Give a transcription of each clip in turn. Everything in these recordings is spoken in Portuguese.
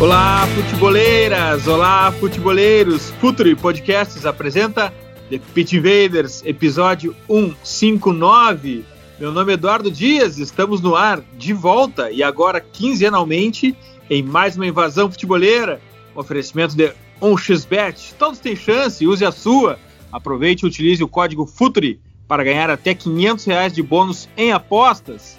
Olá, futeboleiras! Olá, futeboleiros! Futuri Podcasts apresenta The Pit Invaders, episódio 159. Meu nome é Eduardo Dias, estamos no ar, de volta e agora quinzenalmente em mais uma invasão futeboleira. Oferecimento de 1xBet. Todos têm chance, use a sua. Aproveite e utilize o código FUTURI para ganhar até 500 reais de bônus em apostas.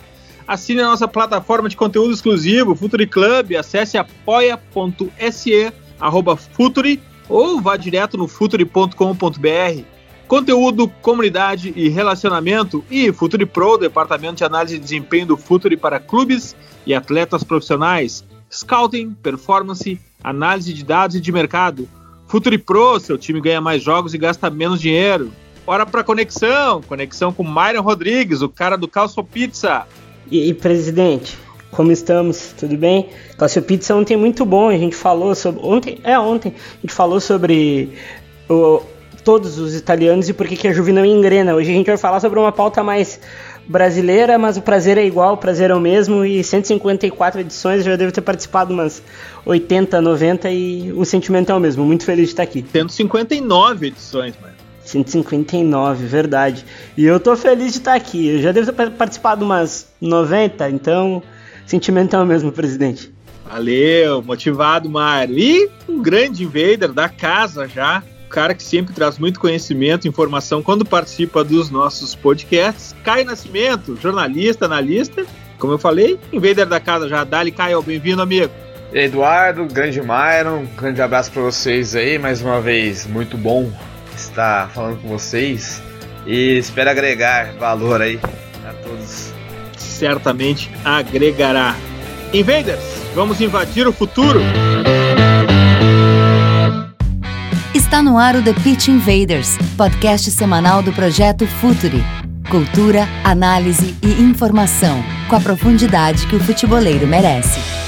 Assine a nossa plataforma de conteúdo exclusivo, Futuri Club, acesse apoia.se, arroba Futuri, ou vá direto no futuri.com.br. Conteúdo, comunidade e relacionamento e Futuri Pro, departamento de análise de desempenho do Futuri para clubes e atletas profissionais, scouting, performance, análise de dados e de mercado. Futuri Pro, seu time ganha mais jogos e gasta menos dinheiro. Hora para conexão, conexão com Myron Rodrigues, o cara do Calço Pizza. E aí, presidente, como estamos? Tudo bem? Calcio Pizza ontem muito bom, a gente falou sobre. Ontem, é ontem, a gente falou sobre o, todos os italianos e por que, a Juve não engrena. Hoje a gente vai falar sobre uma pauta mais brasileira, mas o prazer é igual, o prazer é o mesmo, e 154 edições, já devo ter participado umas 80, 90 e o sentimento é o mesmo. Muito feliz de estar aqui. 159 edições, mano. 159, verdade. E eu tô feliz de estar aqui. Eu já devo ter participado umas 90, então sentimento é o mesmo, presidente. Valeu, motivado, Mário. E um grande invader da casa já. O cara que sempre traz muito conhecimento, informação quando participa dos nossos podcasts. Caio Nascimento, jornalista, analista. Como eu falei, invader da casa já. Dali, Caio, bem-vindo, amigo. Eduardo, grande Myron, um grande abraço para vocês aí, mais uma vez, muito bom estar falando com vocês e espero agregar valor aí a todos. Certamente agregará. Invaders, vamos invadir o futuro? Está no ar o The Pitch Invaders, podcast semanal do projeto Futuri. Cultura, análise e informação, com a profundidade que o futeboleiro merece.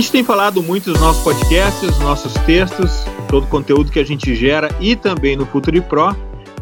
Gente tem falado muito nos nossos podcasts, nos nossos textos, todo o conteúdo que a gente gera e também no Futuri Pro.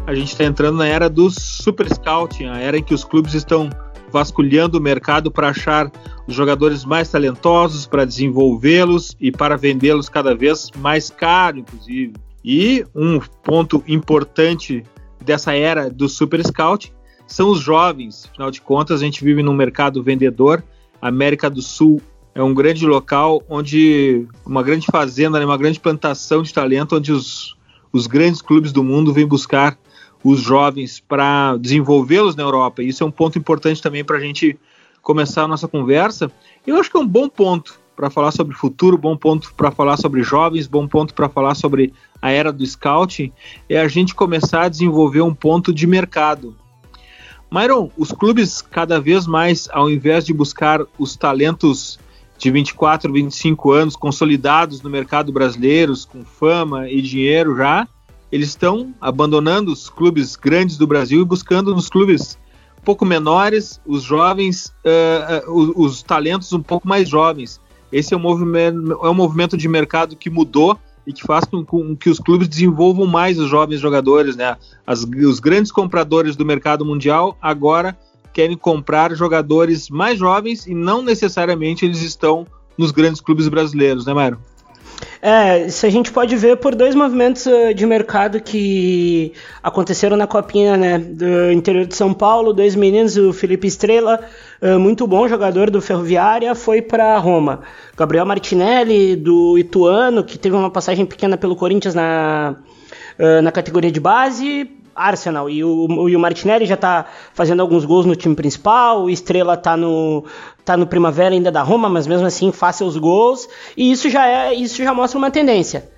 A gente está entrando na era do Super Scouting, a era em que os clubes estão vasculhando o mercado para achar os jogadores mais talentosos, para desenvolvê-los e para vendê-los cada vez mais caro, inclusive. E um ponto importante dessa era do Super Scout são os jovens. Afinal de contas, a gente vive num mercado vendedor. América do Sul é um grande local onde uma grande fazenda, né, uma grande plantação de talento, onde os, os grandes clubes do mundo vêm buscar os jovens para desenvolvê-los na Europa. Isso é um ponto importante também para a gente começar a nossa conversa. Eu acho que é um bom ponto para falar sobre futuro, bom ponto para falar sobre jovens, bom ponto para falar sobre a era do scouting, é a gente começar a desenvolver um ponto de mercado. Myron, os clubes cada vez mais, ao invés de buscar os talentos de 24, 25 anos, consolidados no mercado brasileiro, com fama e dinheiro já, eles estão abandonando os clubes grandes do Brasil e buscando nos clubes um pouco menores os jovens, uh, os, os, talentos um pouco mais jovens. Esse é um, movimento, é um movimento de mercado que mudou e que faz com, com que os clubes desenvolvam mais os jovens jogadores. Né? As, os grandes compradores do mercado mundial agora querem comprar jogadores mais jovens e não necessariamente eles estão nos grandes clubes brasileiros, né, Mário? É, isso a gente pode ver por dois movimentos uh, de mercado que aconteceram na copinha né, do interior de São Paulo. Dois meninos, o Felipe Estrela, uh, muito bom jogador do Ferroviária, foi para Roma. Gabriel Martinelli, do Ituano, que teve uma passagem pequena pelo Corinthians na, uh, na categoria de base, Arsenal. E o, e o Martinelli já tá fazendo alguns gols no time principal, o Estrela tá no, tá no Primavera ainda da Roma, mas mesmo assim faz seus gols. E isso já é, isso já mostra uma tendência.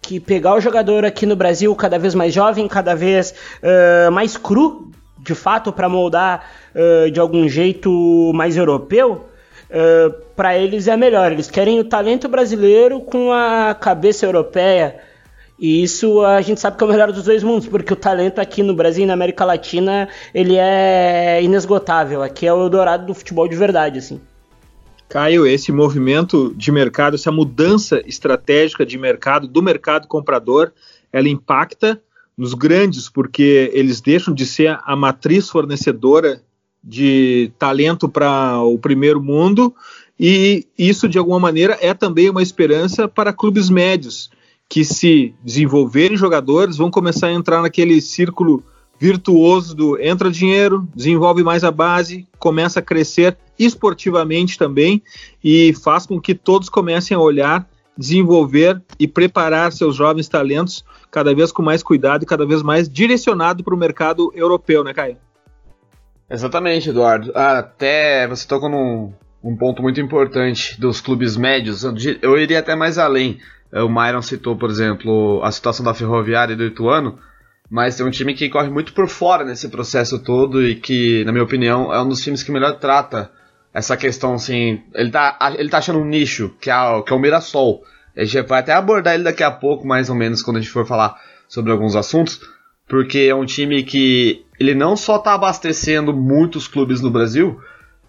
que pegar o jogador aqui no Brasil cada vez mais jovem, cada vez uh, mais cru, de fato, para moldar uh, de algum jeito mais europeu, uh, para eles é melhor. Eles querem o talento brasileiro com a cabeça europeia. E isso a gente sabe que é o melhor dos dois mundos, porque o talento aqui no Brasil e na América Latina ele é inesgotável. Aqui é o Eldorado do futebol de verdade, assim. Caio, esse movimento de mercado, essa mudança estratégica de mercado, do mercado comprador, ela impacta nos grandes, porque eles deixam de ser a matriz fornecedora de talento para o primeiro mundo, e isso, de alguma maneira, é também uma esperança para clubes médios, que se desenvolverem jogadores, vão começar a entrar naquele círculo virtuoso do entra dinheiro, desenvolve mais a base, começa a crescer esportivamente também e faz com que todos comecem a olhar, desenvolver e preparar seus jovens talentos cada vez com mais cuidado e cada vez mais direcionado para o mercado europeu, né, Caio? Exatamente, Eduardo. Até você tocou num um ponto muito importante dos clubes médios. Eu iria até mais além. O Myron citou, por exemplo, a situação da Ferroviária e do Ituano mas tem um time que corre muito por fora nesse processo todo e que, na minha opinião, é um dos times que melhor trata essa questão, assim, ele tá, ele tá achando um nicho, que é, que é o Mirassol. A gente vai até abordar ele daqui a pouco, mais ou menos, quando a gente for falar sobre alguns assuntos, porque é um time que ele não só tá abastecendo muitos clubes no Brasil,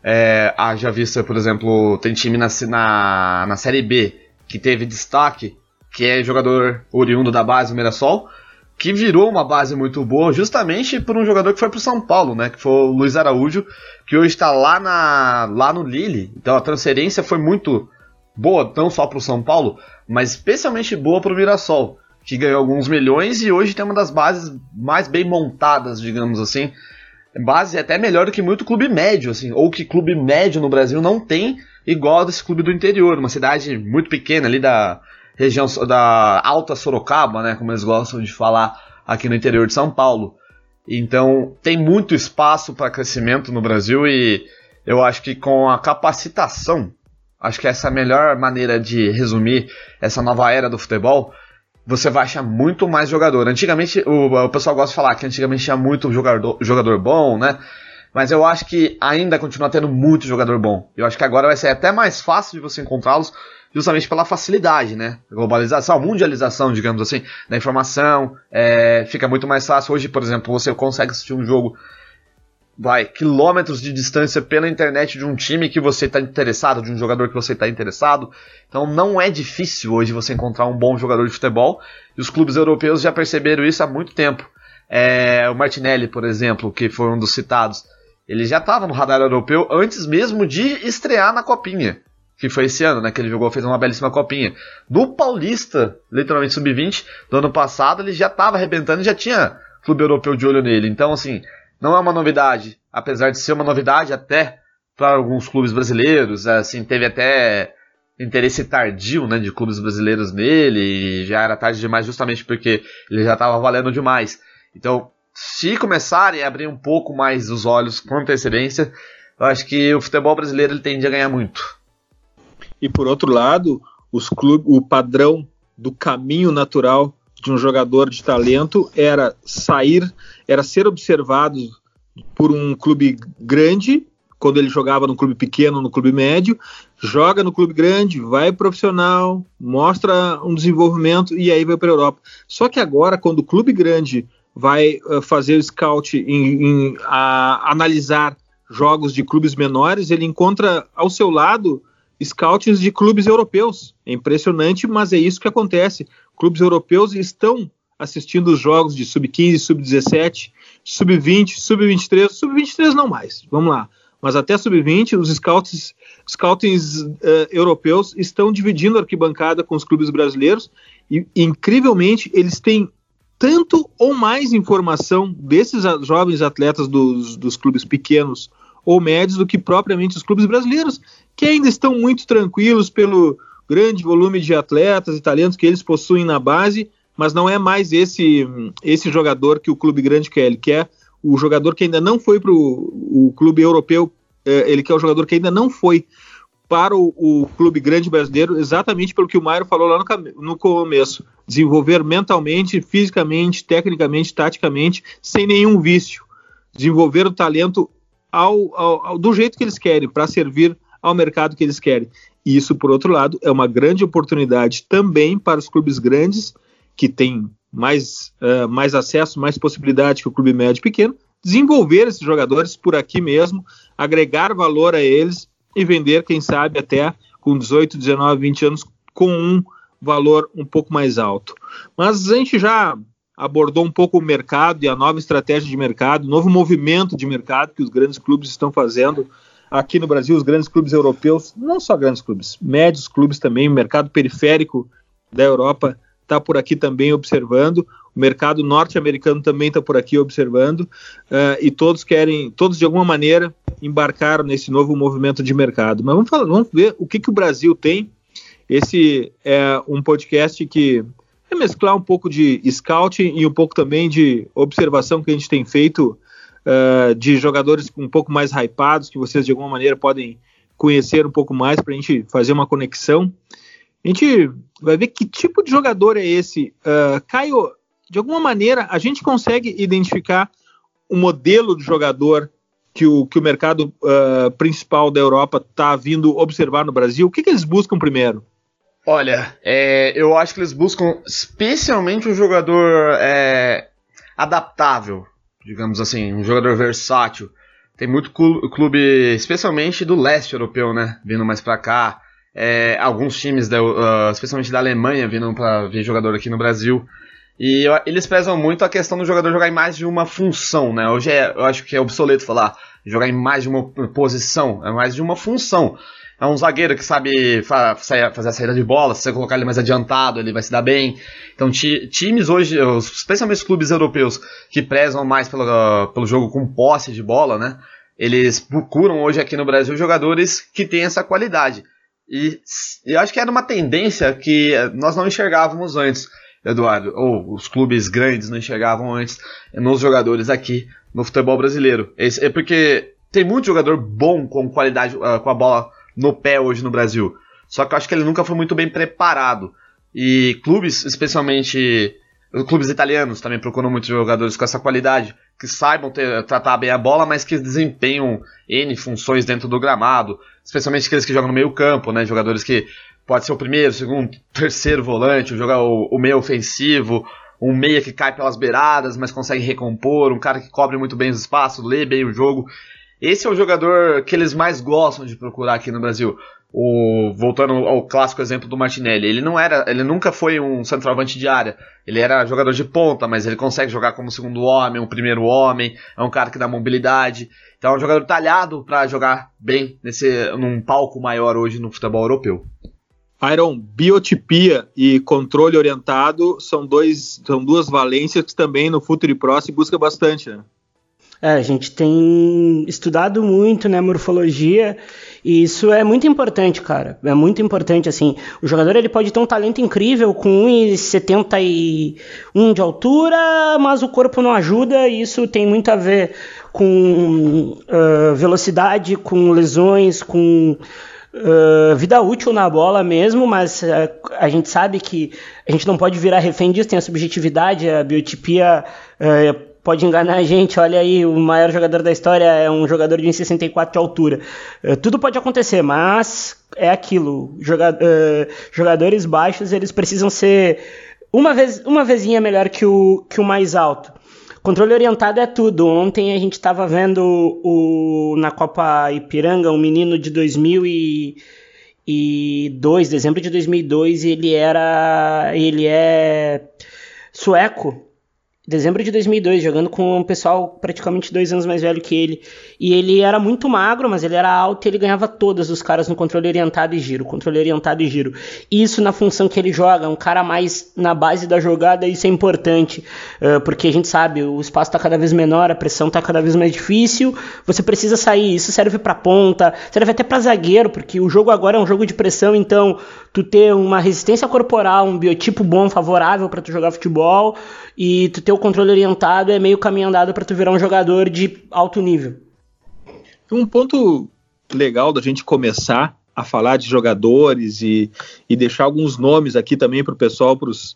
é, já vista, por exemplo, tem time na, na, na Série B que teve destaque, que é jogador oriundo da base do Mirassol, que virou uma base muito boa justamente por um jogador que foi para o São Paulo, né? Que foi o Luiz Araújo, que hoje está lá, na, lá no Lille. Então a transferência foi muito boa, não só para o São Paulo, mas especialmente boa para o Mirassol, que ganhou alguns milhões e hoje tem uma das bases mais bem montadas, digamos assim. Base até melhor do que muito clube médio, assim, ou que clube médio no Brasil não tem igual desse clube do interior, uma cidade muito pequena ali da região da Alta Sorocaba, né, como eles gostam de falar aqui no interior de São Paulo. Então tem muito espaço para crescimento no Brasil e eu acho que com a capacitação, acho que essa é a melhor maneira de resumir essa nova era do futebol. Você vai achar muito mais jogador. Antigamente, o, o pessoal gosta de falar que antigamente tinha muito jogador, jogador bom, né? Mas eu acho que ainda continua tendo muito jogador bom. Eu acho que agora vai ser até mais fácil de você encontrá-los, justamente pela facilidade, né? Globalização, mundialização, digamos assim, da informação. É, fica muito mais fácil. Hoje, por exemplo, você consegue assistir um jogo vai, quilômetros de distância pela internet de um time que você está interessado, de um jogador que você está interessado. Então não é difícil hoje você encontrar um bom jogador de futebol. E os clubes europeus já perceberam isso há muito tempo. É, o Martinelli, por exemplo, que foi um dos citados, ele já estava no radar europeu antes mesmo de estrear na Copinha que foi esse ano, né? Que ele jogou, fez uma belíssima copinha. Do Paulista, literalmente sub-20, do ano passado, ele já estava arrebentando e já tinha clube europeu de olho nele. Então, assim, não é uma novidade, apesar de ser uma novidade até para alguns clubes brasileiros, é, assim, teve até interesse tardio, né, de clubes brasileiros nele, e já era tarde demais justamente porque ele já estava valendo demais. Então, se começarem a abrir um pouco mais os olhos com antecedência, eu acho que o futebol brasileiro ele tende a ganhar muito e por outro lado, os clubes, o padrão do caminho natural de um jogador de talento era sair, era ser observado por um clube grande, quando ele jogava no clube pequeno, no clube médio, joga no clube grande, vai profissional, mostra um desenvolvimento e aí vai para a Europa. Só que agora, quando o clube grande vai uh, fazer o scout em, em a, analisar jogos de clubes menores, ele encontra ao seu lado scouts de clubes europeus. É impressionante, mas é isso que acontece. Clubes europeus estão assistindo os jogos de sub-15, sub-17, sub-20, sub-23, sub-23 não mais, vamos lá. Mas até sub-20, os scouts, scouts uh, europeus estão dividindo a arquibancada com os clubes brasileiros e, incrivelmente, eles têm tanto ou mais informação desses jovens atletas dos, dos clubes pequenos ou médios do que propriamente os clubes brasileiros que ainda estão muito tranquilos pelo grande volume de atletas e talentos que eles possuem na base, mas não é mais esse esse jogador que o clube grande quer. Ele quer o jogador que ainda não foi para o clube europeu, é, ele quer o jogador que ainda não foi para o, o, clube grande brasileiro, exatamente pelo que o Mairo falou lá no, no, começo: desenvolver mentalmente, fisicamente, tecnicamente, taticamente, sem nenhum vício. Desenvolver o talento ao, ao, ao do jeito que eles querem, para servir ao mercado que eles querem. E isso, por outro lado, é uma grande oportunidade também para os clubes grandes, que têm mais, uh, mais acesso, mais possibilidade que o clube médio pequeno, desenvolver esses jogadores por aqui mesmo, agregar valor a eles e vender, quem sabe, até com 18, 19, 20 anos, com um valor um pouco mais alto. Mas a gente já abordou um pouco o mercado e a nova estratégia de mercado, novo movimento de mercado que os grandes clubes estão fazendo aqui no Brasil, os grandes clubes europeus, não só grandes clubes, médios clubes também, o mercado periférico da Europa está por aqui também observando, o mercado norte-americano também está por aqui observando, uh, e todos querem, todos de alguma maneira embarcaram nesse novo movimento de mercado. Mas vamos, falar, vamos ver o que, que o Brasil tem. Esse é um podcast que é mesclar um pouco de scouting e um pouco também de observação que a gente tem feito uh, de jogadores um pouco mais hypados, que vocês de alguma maneira podem conhecer um pouco mais para a gente fazer uma conexão. A gente vai ver que tipo de jogador é esse. Uh, Caio, de alguma maneira, a gente consegue identificar o modelo de jogador que o, que o mercado uh, principal da Europa está vindo observar no Brasil? O que, que eles buscam primeiro? Olha, é, eu acho que eles buscam especialmente um jogador é, adaptável, digamos assim, um jogador versátil. Tem muito clube, especialmente do leste europeu, né, vindo mais para cá. É, alguns times, da, uh, especialmente da Alemanha, vindo para ver jogador aqui no Brasil. E eu, eles prezam muito a questão do jogador jogar em mais de uma função, né? Hoje é, eu acho que é obsoleto falar jogar em mais de uma posição, é mais de uma função. É um zagueiro que sabe fa fazer a saída de bola, se você colocar ele mais adiantado, ele vai se dar bem. Então, times hoje, especialmente os clubes europeus, que prezam mais pelo, pelo jogo com posse de bola, né? Eles procuram hoje aqui no Brasil jogadores que têm essa qualidade. E eu acho que era uma tendência que nós não enxergávamos antes. Eduardo, ou os clubes grandes não enxergavam antes nos jogadores aqui no futebol brasileiro. É porque tem muito jogador bom com qualidade, uh, com a bola no pé hoje no Brasil. Só que eu acho que ele nunca foi muito bem preparado. E clubes, especialmente clubes italianos, também procuram muitos jogadores com essa qualidade, que saibam ter, tratar bem a bola, mas que desempenham N funções dentro do gramado, especialmente aqueles que jogam no meio campo, né? Jogadores que pode ser o primeiro, segundo, terceiro volante, jogar o, o meio ofensivo, um meia que cai pelas beiradas, mas consegue recompor, um cara que cobre muito bem os espaços, lê bem o jogo. Esse é o jogador que eles mais gostam de procurar aqui no Brasil. O, voltando ao clássico exemplo do Martinelli, ele não era, ele nunca foi um centroavante de área. Ele era jogador de ponta, mas ele consegue jogar como segundo homem, um primeiro homem, é um cara que dá mobilidade. Então é um jogador talhado para jogar bem nesse num palco maior hoje no futebol europeu. Iron, biotipia e controle orientado são, dois, são duas valências que também no Futuri Pro se busca bastante, né? É, a gente tem estudado muito, né, morfologia, e isso é muito importante, cara. É muito importante, assim. O jogador ele pode ter um talento incrível com 1,71 de altura, mas o corpo não ajuda, e isso tem muito a ver com uh, velocidade, com lesões, com Uh, vida útil na bola mesmo, mas uh, a gente sabe que a gente não pode virar refém disso, tem a subjetividade, a biotipia uh, pode enganar a gente. Olha aí, o maior jogador da história é um jogador de 1,64 de altura. tudo pode acontecer, mas é aquilo. Joga jogadores baixos eles precisam ser uma vez uma vezinha melhor que o, que o mais alto. Controle orientado é tudo. Ontem a gente estava vendo o, na Copa Ipiranga um menino de 2002, dezembro de 2002, ele era, ele é sueco dezembro de 2002, jogando com um pessoal praticamente dois anos mais velho que ele. E ele era muito magro, mas ele era alto e ele ganhava todas os caras no controle orientado e giro, controle orientado e giro. Isso na função que ele joga, um cara mais na base da jogada, isso é importante, uh, porque a gente sabe, o espaço está cada vez menor, a pressão está cada vez mais difícil, você precisa sair. Isso serve para ponta, serve até para zagueiro, porque o jogo agora é um jogo de pressão, então tu ter uma resistência corporal, um biotipo bom, favorável para tu jogar futebol e tu ter o controle orientado é meio caminho andado para tu virar um jogador de alto nível. Um ponto legal da gente começar a falar de jogadores e, e deixar alguns nomes aqui também para o pessoal, para os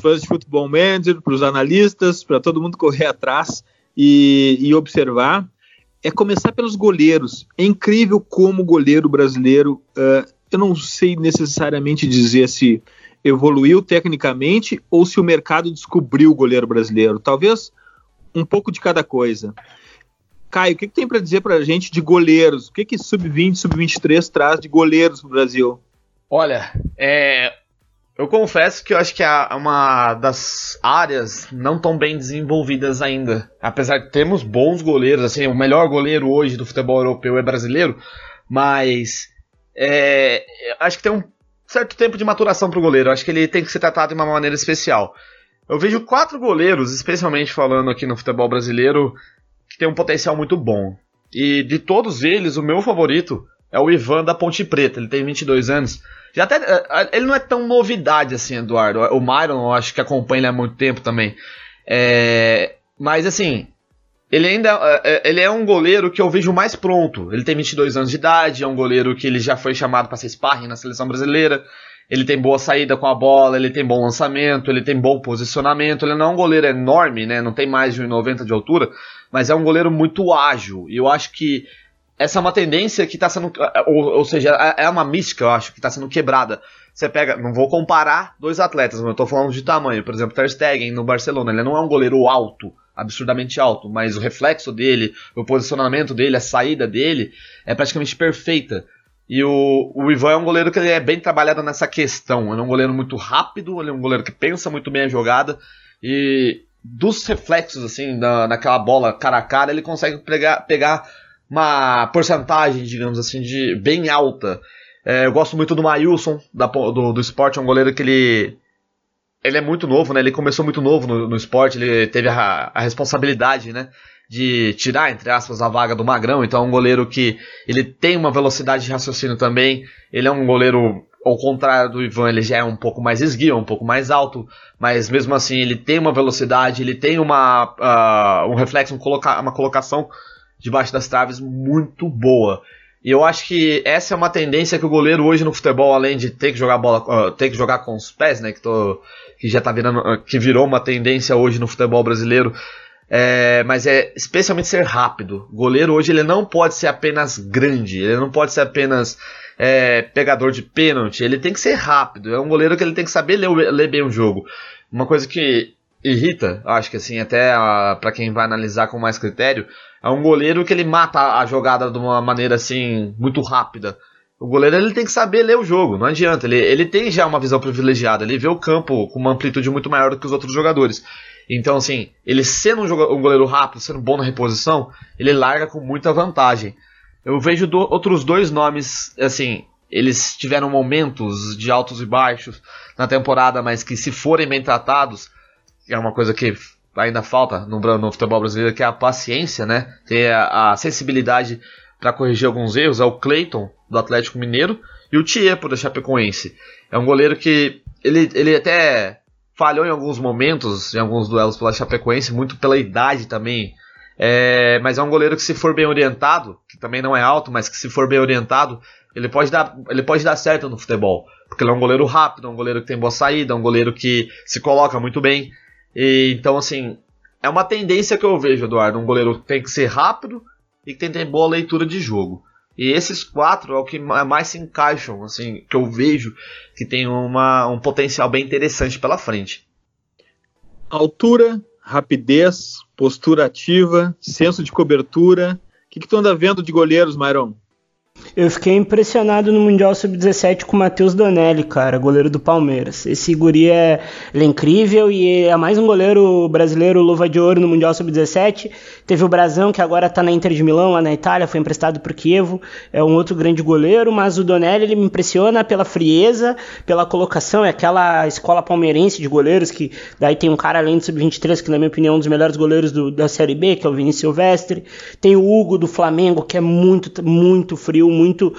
fãs de futebol manager, para os analistas, para todo mundo correr atrás e, e, observar, é começar pelos goleiros. É incrível como o goleiro brasileiro, uh, eu não sei necessariamente dizer se evoluiu tecnicamente ou se o mercado descobriu o goleiro brasileiro. Talvez um pouco de cada coisa. Caio, o que, que tem para dizer para a gente de goleiros? O que, que sub-20, sub-23 traz de goleiros no Brasil? Olha, é, eu confesso que eu acho que é uma das áreas não tão bem desenvolvidas ainda. Apesar de termos bons goleiros, assim, o melhor goleiro hoje do futebol europeu é brasileiro, mas é, acho que tem um certo tempo de maturação para o goleiro. Acho que ele tem que ser tratado de uma maneira especial. Eu vejo quatro goleiros, especialmente falando aqui no futebol brasileiro, que tem um potencial muito bom. E de todos eles, o meu favorito é o Ivan da Ponte Preta. Ele tem 22 anos. Já até, eh, eh, ele não é tão novidade assim, Eduardo. O Myron, eu acho que acompanha ele há muito tempo também. É, mas assim, ele ainda eh, ele é um goleiro que eu vejo mais pronto. Ele tem 22 anos de idade, é um goleiro que ele já foi chamado para ser sparring na seleção brasileira. Ele tem boa saída com a bola, ele tem bom lançamento, ele tem bom posicionamento. Ele não é um goleiro enorme, né? Não tem mais de 1,90 de altura, mas é um goleiro muito ágil. E eu acho que essa é uma tendência que está sendo. Ou, ou, seja, é, é uma mística, eu acho, que está sendo quebrada. Você pega. Não vou comparar dois atletas, mas eu estou falando de tamanho. Por exemplo, Ter Stegen no Barcelona. Ele não é um goleiro alto, absurdamente alto, mas o reflexo dele, o posicionamento dele, a saída dele é praticamente perfeita. E o, o Ivan é um goleiro que ele é bem trabalhado nessa questão. Ele é um goleiro muito rápido, ele é um goleiro que pensa muito bem a jogada. E dos reflexos, assim, na, naquela bola cara a cara, ele consegue pegar, pegar uma porcentagem, digamos assim, de bem alta. É, eu gosto muito do Mailson, da, do, do esporte, é um goleiro que ele. Ele é muito novo, né? Ele começou muito novo no, no esporte, ele teve a, a responsabilidade, né? de tirar, entre aspas, a vaga do Magrão. Então é um goleiro que ele tem uma velocidade de raciocínio também. Ele é um goleiro, ao contrário do Ivan, ele já é um pouco mais esguio, um pouco mais alto. Mas mesmo assim ele tem uma velocidade, ele tem uma, uh, um reflexo, um coloca uma colocação debaixo das traves muito boa. E eu acho que essa é uma tendência que o goleiro hoje no futebol, além de ter que jogar bola, uh, ter que jogar com os pés, né, que, tô, que já tá virando, uh, que virou uma tendência hoje no futebol brasileiro, é, mas é especialmente ser rápido. O goleiro hoje ele não pode ser apenas grande, ele não pode ser apenas é, pegador de pênalti, ele tem que ser rápido. É um goleiro que ele tem que saber ler, ler bem o jogo. Uma coisa que irrita, acho que assim, até para quem vai analisar com mais critério, é um goleiro que ele mata a jogada de uma maneira assim muito rápida. O goleiro ele tem que saber ler o jogo, não adianta. Ele, ele tem já uma visão privilegiada, ele vê o campo com uma amplitude muito maior do que os outros jogadores. Então, assim, ele sendo um, jogador, um goleiro rápido, sendo bom na reposição, ele larga com muita vantagem. Eu vejo do, outros dois nomes, assim, eles tiveram momentos de altos e baixos na temporada, mas que se forem bem tratados, é uma coisa que ainda falta no, no futebol brasileiro, que é a paciência, né? Ter a, a sensibilidade para corrigir alguns erros, é o Clayton, do Atlético Mineiro, e o Tiepo, da Chapecoense. É um goleiro que ele, ele até falhou em alguns momentos, em alguns duelos pela Chapecoense, muito pela idade também. É, mas é um goleiro que se for bem orientado, que também não é alto, mas que se for bem orientado, ele pode dar, ele pode dar certo no futebol. Porque ele é um goleiro rápido, é um goleiro que tem boa saída, é um goleiro que se coloca muito bem. E, então, assim, é uma tendência que eu vejo, Eduardo. Um goleiro que tem que ser rápido e que tem que ter boa leitura de jogo. E esses quatro é o que mais se encaixam, assim, que eu vejo que tem uma, um potencial bem interessante pela frente. Altura, rapidez, postura ativa, senso de cobertura. O que, que tu anda vendo de goleiros, Myron? Eu fiquei impressionado no Mundial Sub-17 com o Matheus Donelli, cara, goleiro do Palmeiras. Esse guri é, é, incrível e é mais um goleiro brasileiro luva de ouro no Mundial Sub-17. Teve o Brasão, que agora tá na Inter de Milão, lá na Itália, foi emprestado pro Kievo. É um outro grande goleiro, mas o Donelli ele me impressiona pela frieza, pela colocação. É aquela escola palmeirense de goleiros que daí tem um cara além do Sub-23, que na minha opinião é um dos melhores goleiros do, da Série B, que é o Vinícius Silvestre. Tem o Hugo do Flamengo, que é muito, muito frio, muito.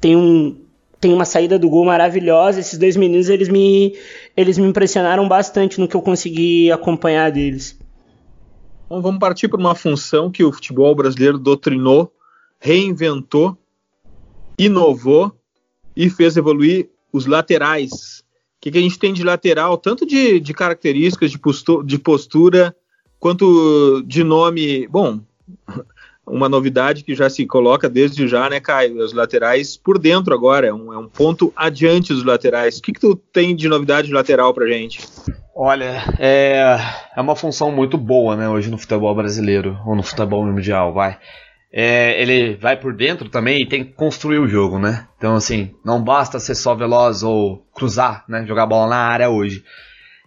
Tem um. Tem uma saída do gol maravilhosa. Esses dois meninos, eles me, eles me impressionaram bastante no que eu consegui acompanhar deles. Então vamos partir para uma função que o futebol brasileiro doutrinou, reinventou, inovou e fez evoluir os laterais. O que, que a gente tem de lateral, tanto de, de características, de postura, de postura, quanto de nome. Bom, uma novidade que já se coloca desde já, né, Caio? Os laterais por dentro agora, é um, é um ponto adiante dos laterais. O que, que tu tem de novidade lateral pra gente? Olha, é, é uma função muito boa, né, hoje no futebol brasileiro, ou no futebol mundial, vai. É, ele vai por dentro também e tem que construir o jogo, né? Então, assim, não basta ser só veloz ou cruzar, né? Jogar bola na área hoje.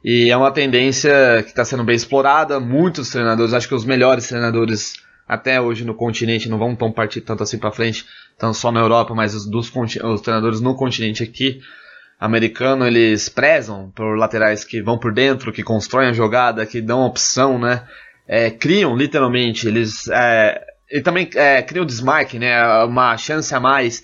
E é uma tendência que está sendo bem explorada. Muitos treinadores, acho que os melhores treinadores até hoje no continente não vão tão partir tanto assim para frente, tanto só na Europa, mas os, dos, os treinadores no continente aqui americano eles prezam por laterais que vão por dentro, que constroem a jogada, que dão opção, né? É, criam literalmente, eles é, e também é, criam desmarque, né? Uma chance a mais.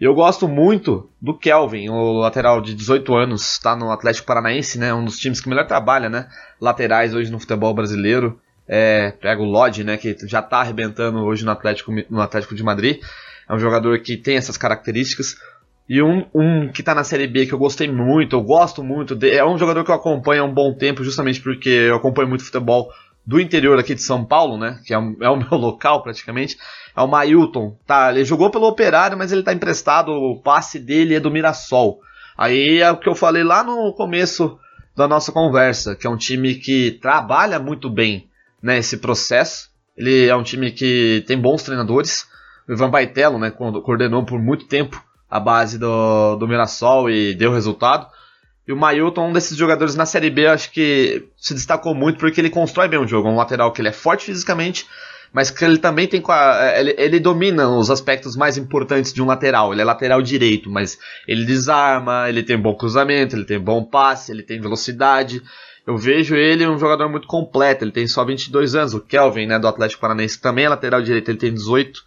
Eu gosto muito do Kelvin, o lateral de 18 anos, está no Atlético Paranaense, né? Um dos times que melhor trabalha, né? Laterais hoje no futebol brasileiro. É, pega o Lodge, né, que já está arrebentando hoje no Atlético, no Atlético de Madrid. É um jogador que tem essas características. E um, um que está na Série B que eu gostei muito, eu gosto muito, de, é um jogador que eu acompanho há um bom tempo, justamente porque eu acompanho muito futebol do interior aqui de São Paulo, né, que é, é o meu local praticamente, é o Mailton. Tá, ele jogou pelo Operário, mas ele está emprestado, o passe dele é do Mirassol. Aí é o que eu falei lá no começo da nossa conversa, que é um time que trabalha muito bem né, esse processo. Ele é um time que tem bons treinadores. O Ivan Baitello, né, coordenou por muito tempo a base do, do Mirassol e deu resultado. E o Mailton, um desses jogadores na Série B, acho que se destacou muito porque ele constrói bem o jogo. Um lateral que ele é forte fisicamente, mas que ele também tem. Ele, ele domina os aspectos mais importantes de um lateral. Ele é lateral direito, mas ele desarma, ele tem bom cruzamento, ele tem bom passe, ele tem velocidade. Eu vejo ele um jogador muito completo. Ele tem só 22 anos. O Kelvin, né, do Atlético Paranaense, também é lateral direito, ele tem 18.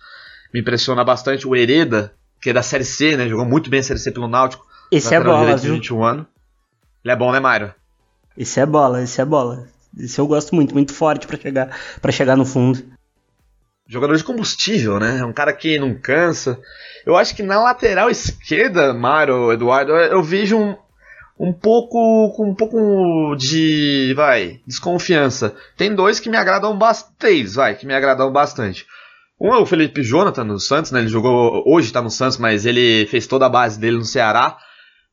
Me impressiona bastante. O Hereda, que é da Série C, né, jogou muito bem a Série C pelo Náutico. Esse é bola, viu? 21 anos. Ele é bom, né, Mário? Esse é bola, esse é bola. Esse eu gosto muito, muito forte para chegar, pra chegar no fundo. Jogador de combustível, né? É um cara que não cansa. Eu acho que na lateral esquerda, Mário, Eduardo, eu vejo um, um pouco com um pouco de, vai, desconfiança. Tem dois que me agradam bastante, vai, que me agradam bastante. Um é o Felipe Jonathan no Santos, né? Ele jogou hoje está no Santos, mas ele fez toda a base dele no Ceará.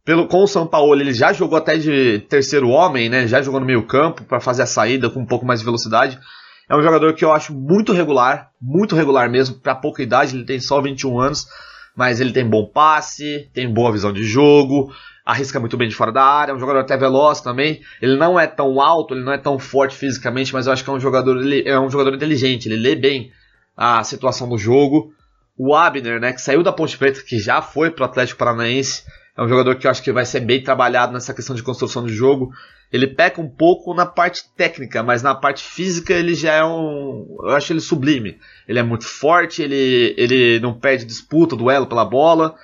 Pelo com o São Paulo, ele já jogou até de terceiro homem, né? Já jogou no meio-campo para fazer a saída com um pouco mais de velocidade. É um jogador que eu acho muito regular, muito regular mesmo, para pouca idade, ele tem só 21 anos, mas ele tem bom passe, tem boa visão de jogo, arrisca muito bem de fora da área, é um jogador até veloz também. Ele não é tão alto, ele não é tão forte fisicamente, mas eu acho que é um jogador, ele é um jogador inteligente, ele lê bem a situação do jogo. O Abner, né, que saiu da Ponte Preta, que já foi pro Atlético Paranaense, é um jogador que eu acho que vai ser bem trabalhado nessa questão de construção de jogo. Ele peca um pouco na parte técnica, mas na parte física ele já é um. Eu acho ele sublime. Ele é muito forte, ele, ele não perde disputa, duelo pela bola.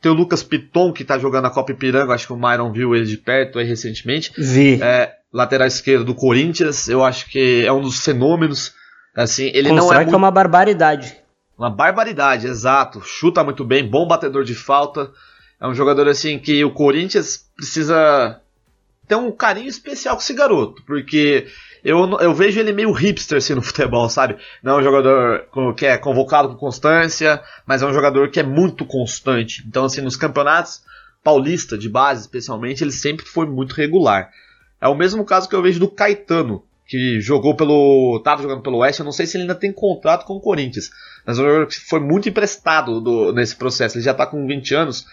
Tem o Lucas Piton, que tá jogando a Copa Ipiranga, acho que o Myron viu ele de perto aí recentemente. Vi. É, lateral esquerdo do Corinthians, eu acho que é um dos fenômenos. Assim, ele Constrói não é. que é uma barbaridade. Uma barbaridade, exato. Chuta muito bem, bom batedor de falta. É um jogador assim que o Corinthians precisa ter um carinho especial com esse garoto, porque eu, eu vejo ele meio hipster assim no futebol, sabe? Não é um jogador que é convocado com constância, mas é um jogador que é muito constante. Então, assim, nos campeonatos paulista de base, especialmente, ele sempre foi muito regular. É o mesmo caso que eu vejo do Caetano, que jogou pelo. estava jogando pelo Oeste, eu não sei se ele ainda tem contrato com o Corinthians. Mas é um jogador que foi muito emprestado do, nesse processo. Ele já está com 20 anos,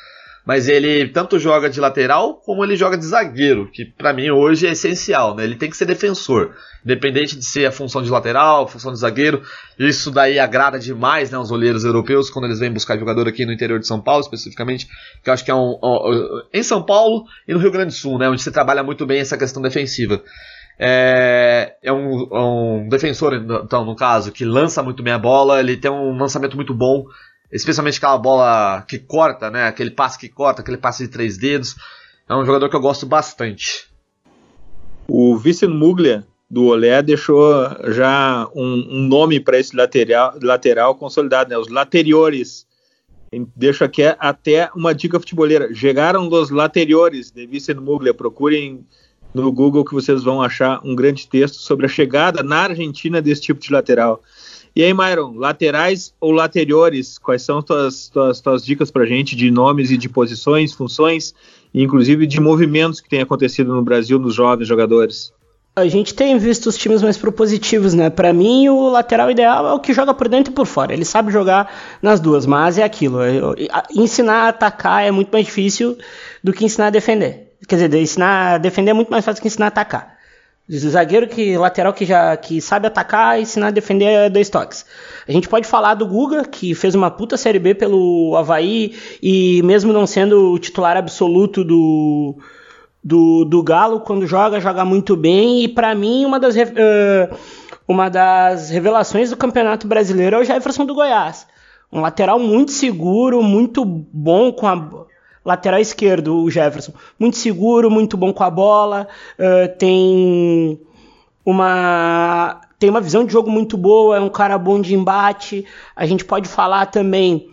mas ele tanto joga de lateral como ele joga de zagueiro, que para mim hoje é essencial, né? Ele tem que ser defensor, independente de ser a função de lateral, a função de zagueiro. Isso daí agrada demais, né, os olheiros europeus quando eles vêm buscar jogador aqui no interior de São Paulo, especificamente, que eu acho que é um, um em São Paulo e no Rio Grande do Sul, né, onde se trabalha muito bem essa questão defensiva. É, é um, um, defensor, então, no caso, que lança muito bem a bola, ele tem um lançamento muito bom, especialmente aquela bola que corta, né? Aquele passe que corta, aquele passe de três dedos. É um jogador que eu gosto bastante. O Vincent Muglia do Olé deixou já um, um nome para esse lateral, lateral consolidado, né? Os lateriores. Deixo aqui até uma dica futeboleira. Chegaram os lateriores de Vicente Muglia. Procurem no Google que vocês vão achar um grande texto sobre a chegada na Argentina desse tipo de lateral. E aí, Myron, laterais ou lateriores? Quais são tuas, tuas, tuas dicas para gente de nomes e de posições, funções, e inclusive de movimentos que têm acontecido no Brasil nos jovens jogadores? A gente tem visto os times mais propositivos, né? Para mim, o lateral ideal é o que joga por dentro e por fora. Ele sabe jogar nas duas, mas é aquilo. Ensinar a atacar é muito mais difícil do que ensinar a defender. Quer dizer, ensinar a defender é muito mais fácil que ensinar a atacar. Zagueiro que lateral que já que sabe atacar, ensinar a defender é dois toques. A gente pode falar do Guga, que fez uma puta série B pelo Havaí e mesmo não sendo o titular absoluto do do, do Galo quando joga, joga muito bem. E para mim, uma das, uh, uma das revelações do Campeonato Brasileiro é o Jefferson do Goiás. Um lateral muito seguro, muito bom com a lateral esquerdo, o Jefferson. Muito seguro, muito bom com a bola. Uh, tem uma tem uma visão de jogo muito boa, é um cara bom de embate. A gente pode falar também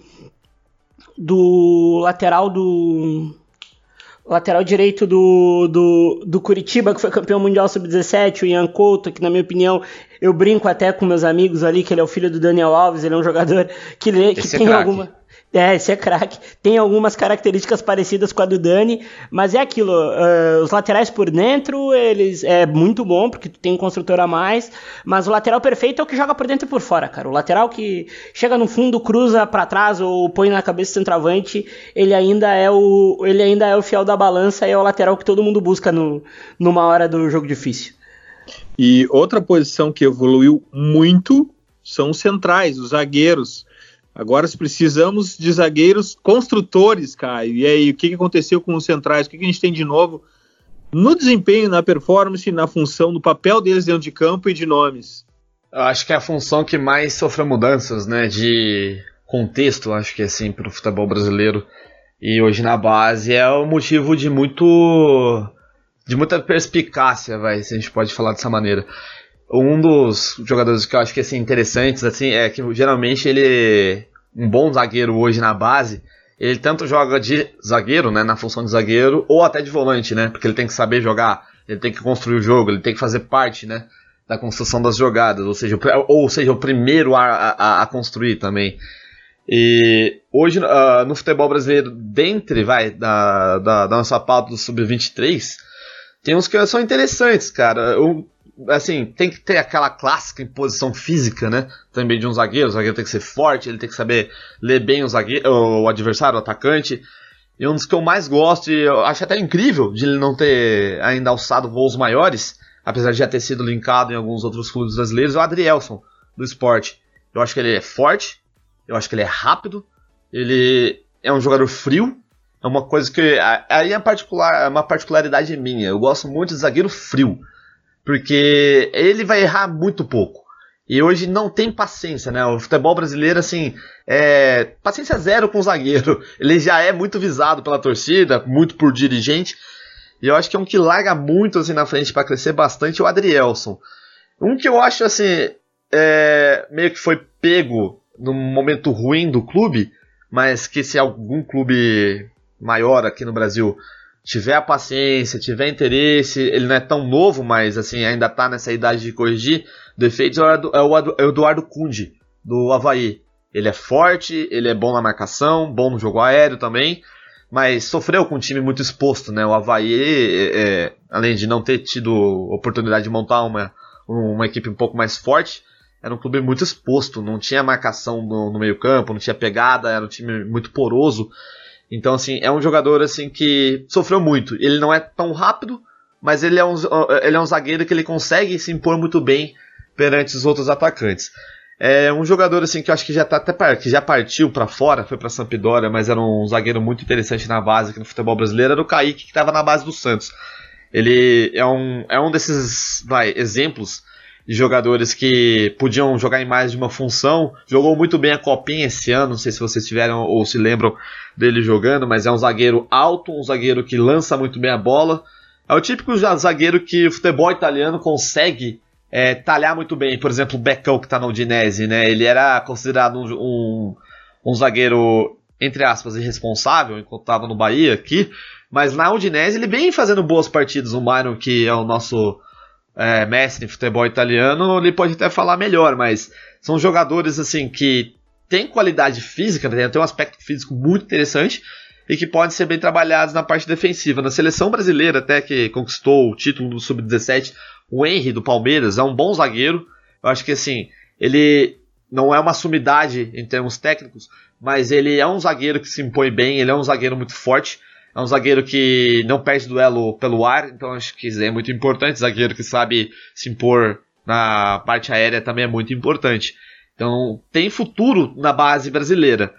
do lateral do lateral direito do, do, do Curitiba, que foi campeão mundial sub-17, o Ian Couto, que na minha opinião, eu brinco até com meus amigos ali, que ele é o filho do Daniel Alves, ele é um jogador que, que tem é alguma é, esse é craque. Tem algumas características parecidas com a do Dani, mas é aquilo. Uh, os laterais por dentro, eles é muito bom, porque tu tem um construtor a mais, mas o lateral perfeito é o que joga por dentro e por fora, cara. O lateral que chega no fundo, cruza para trás ou põe na cabeça do centroavante, ele ainda é o ele ainda é o fiel da balança e é o lateral que todo mundo busca no, numa hora do jogo difícil. E outra posição que evoluiu muito são os centrais, os zagueiros. Agora precisamos de zagueiros construtores, Caio. E aí, o que aconteceu com os centrais? O que a gente tem de novo no desempenho, na performance, na função, no papel deles dentro de campo e de nomes? Eu acho que é a função que mais sofreu mudanças, né? De contexto, acho que é assim, para o futebol brasileiro. E hoje na base é o motivo de muito. de muita perspicácia, vai, se a gente pode falar dessa maneira um dos jogadores que eu acho que assim, interessantes assim, é que geralmente ele um bom zagueiro hoje na base, ele tanto joga de zagueiro, né, na função de zagueiro, ou até de volante, né, porque ele tem que saber jogar, ele tem que construir o jogo, ele tem que fazer parte, né, da construção das jogadas, ou seja, ou seja, o primeiro a, a, a construir também. E hoje uh, no futebol brasileiro, dentre vai da, da, da nossa pauta do sub-23, tem uns que são interessantes, cara. Eu, assim, tem que ter aquela clássica imposição física, né? Também de um zagueiro. O zagueiro tem que ser forte, ele tem que saber ler bem o, zagueiro, o adversário, o atacante. E um dos que eu mais gosto, e eu acho até incrível de ele não ter ainda alçado voos maiores, apesar de já ter sido linkado em alguns outros clubes brasileiros, é o Adrielson, do esporte. Eu acho que ele é forte, eu acho que ele é rápido, ele é um jogador frio, é uma coisa que. Aí é particular, uma particularidade minha. Eu gosto muito de zagueiro frio porque ele vai errar muito pouco. E hoje não tem paciência, né? O futebol brasileiro, assim, é. Paciência zero com o zagueiro. Ele já é muito visado pela torcida, muito por dirigente. E eu acho que é um que larga muito assim na frente para crescer bastante é o Adrielson. Um que eu acho assim. É, meio que foi pego num momento ruim do clube, mas que se algum clube maior aqui no Brasil tiver a paciência, tiver interesse, ele não é tão novo, mas assim, ainda tá nessa idade de corrigir defeitos, é o é Eduardo Kundi, do Havaí. Ele é forte, ele é bom na marcação, bom no jogo aéreo também, mas sofreu com um time muito exposto, né? O Havaí, é, é, além de não ter tido oportunidade de montar uma, uma equipe um pouco mais forte, era um clube muito exposto, não tinha marcação no, no meio campo, não tinha pegada, era um time muito poroso, então, assim, é um jogador assim que sofreu muito. Ele não é tão rápido, mas ele é um, ele é um zagueiro que ele consegue se impor muito bem perante os outros atacantes. É um jogador assim que eu acho que já tá até que já partiu para fora, foi para Sampdoria, mas era um zagueiro muito interessante na base aqui no futebol brasileiro, era o Kaique que estava na base do Santos. Ele é um, é um desses vai, exemplos de jogadores que podiam jogar em mais de uma função. Jogou muito bem a Copinha esse ano, não sei se vocês tiveram ou se lembram dele jogando, mas é um zagueiro alto, um zagueiro que lança muito bem a bola. É o típico zagueiro que o futebol italiano consegue é, talhar muito bem. Por exemplo, o Becão que está na Udinese, né? Ele era considerado um, um, um zagueiro entre aspas, irresponsável enquanto estava no Bahia aqui, mas na Udinese ele vem fazendo boas partidas. O Myron, que é o nosso é, mestre em futebol italiano, ele pode até falar melhor, mas são jogadores assim que têm qualidade física, né? tem um aspecto físico muito interessante e que podem ser bem trabalhados na parte defensiva. Na seleção brasileira, até que conquistou o título do Sub-17, o Henry do Palmeiras é um bom zagueiro. Eu acho que assim, ele não é uma sumidade em termos técnicos, mas ele é um zagueiro que se impõe bem, ele é um zagueiro muito forte. É um zagueiro que não perde duelo pelo ar, então acho que é muito importante. Zagueiro que sabe se impor na parte aérea também é muito importante. Então tem futuro na base brasileira,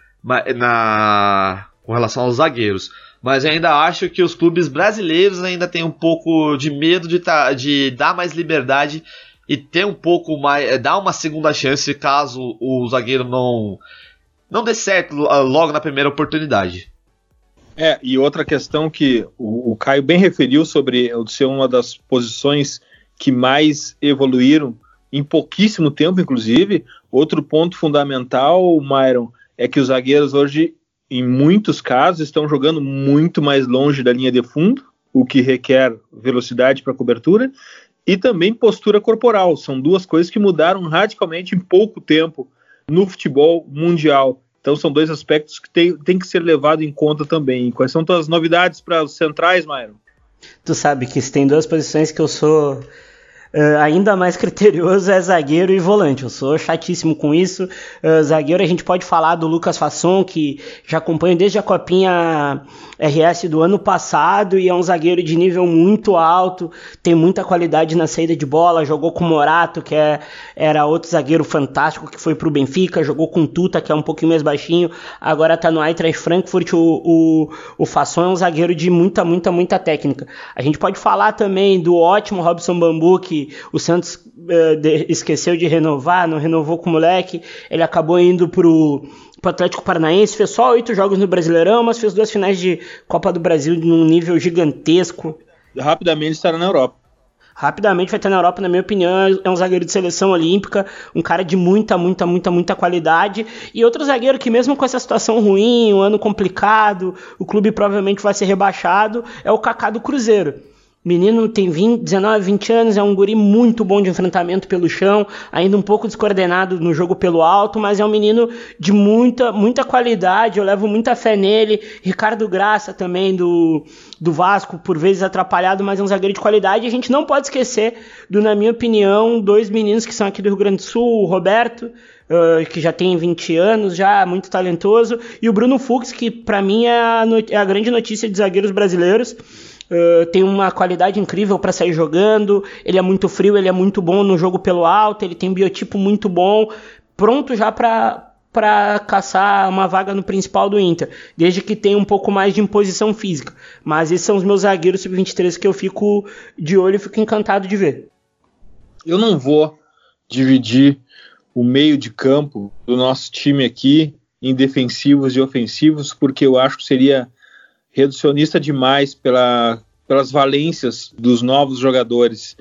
na com relação aos zagueiros. Mas eu ainda acho que os clubes brasileiros ainda têm um pouco de medo de, tá, de dar mais liberdade e ter um pouco mais. Eh, dar uma segunda chance caso o zagueiro não, não dê certo logo na primeira oportunidade. É, e outra questão que o, o Caio bem referiu sobre ser uma das posições que mais evoluíram em pouquíssimo tempo, inclusive. Outro ponto fundamental, Myron, é que os zagueiros hoje em muitos casos, estão jogando muito mais longe da linha de fundo, o que requer velocidade para cobertura, e também postura corporal. São duas coisas que mudaram radicalmente em pouco tempo no futebol mundial. Então são dois aspectos que tem, tem que ser levado em conta também. Quais são as novidades para os centrais, Mauro? Tu sabe que tem duas posições que eu sou Uh, ainda mais criterioso é zagueiro e volante. Eu sou chatíssimo com isso. Uh, zagueiro, a gente pode falar do Lucas Fasson, que já acompanho desde a Copinha RS do ano passado e é um zagueiro de nível muito alto, tem muita qualidade na saída de bola. Jogou com Morato, que é, era outro zagueiro fantástico que foi pro Benfica, jogou com Tuta, que é um pouquinho mais baixinho, agora tá no Eintracht Frankfurt. O, o, o Fasson é um zagueiro de muita, muita, muita técnica. A gente pode falar também do ótimo Robson Bambu, que o Santos uh, de, esqueceu de renovar, não renovou com o moleque, ele acabou indo pro, pro Atlético Paranaense, fez só oito jogos no Brasileirão, mas fez duas finais de Copa do Brasil num nível gigantesco. Rapidamente estará na Europa rapidamente vai estar na Europa, na minha opinião, é um zagueiro de seleção olímpica, um cara de muita, muita, muita, muita qualidade. E outro zagueiro que, mesmo com essa situação ruim, um ano complicado, o clube provavelmente vai ser rebaixado, é o Kaká do Cruzeiro. Menino tem 20, 19, 20 anos, é um guri muito bom de enfrentamento pelo chão, ainda um pouco descoordenado no jogo pelo alto, mas é um menino de muita, muita qualidade, eu levo muita fé nele. Ricardo Graça também do, do Vasco, por vezes atrapalhado, mas é um zagueiro de qualidade. E a gente não pode esquecer do, na minha opinião, dois meninos que são aqui do Rio Grande do Sul, o Roberto, uh, que já tem 20 anos, já muito talentoso, e o Bruno Fux, que para mim é a, é a grande notícia de zagueiros brasileiros Uh, tem uma qualidade incrível para sair jogando. Ele é muito frio, ele é muito bom no jogo pelo alto, ele tem um biotipo muito bom, pronto já para para caçar uma vaga no principal do Inter, desde que tenha um pouco mais de imposição física. Mas esses são os meus zagueiros sub-23 que eu fico de olho e fico encantado de ver. Eu não vou dividir o meio de campo do nosso time aqui em defensivos e ofensivos, porque eu acho que seria reducionista demais pela, pelas valências dos novos jogadores.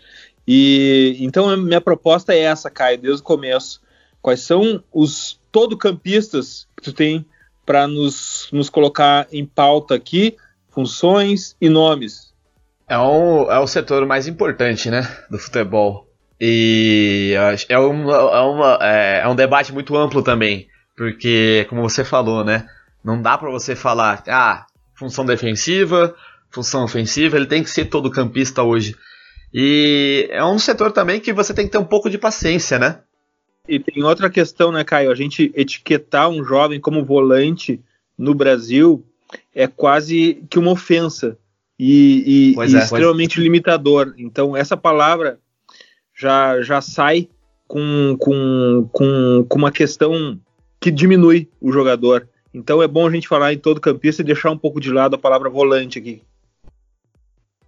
E então a minha proposta é essa, Caio, desde o começo. Quais são os todo-campistas que tu tem para nos, nos colocar em pauta aqui, funções e nomes? É, um, é o setor mais importante, né, do futebol. E é um, é, uma, é, é um debate muito amplo também, porque, como você falou, né, não dá para você falar, ah, função defensiva, função ofensiva, ele tem que ser todo campista hoje. E é um setor também que você tem que ter um pouco de paciência, né? E tem outra questão, né, Caio? A gente etiquetar um jovem como volante no Brasil é quase que uma ofensa e, e, e é, extremamente limitador. Então, essa palavra já, já sai com, com, com, com uma questão que diminui o jogador. Então é bom a gente falar em todo campista e deixar um pouco de lado a palavra volante aqui.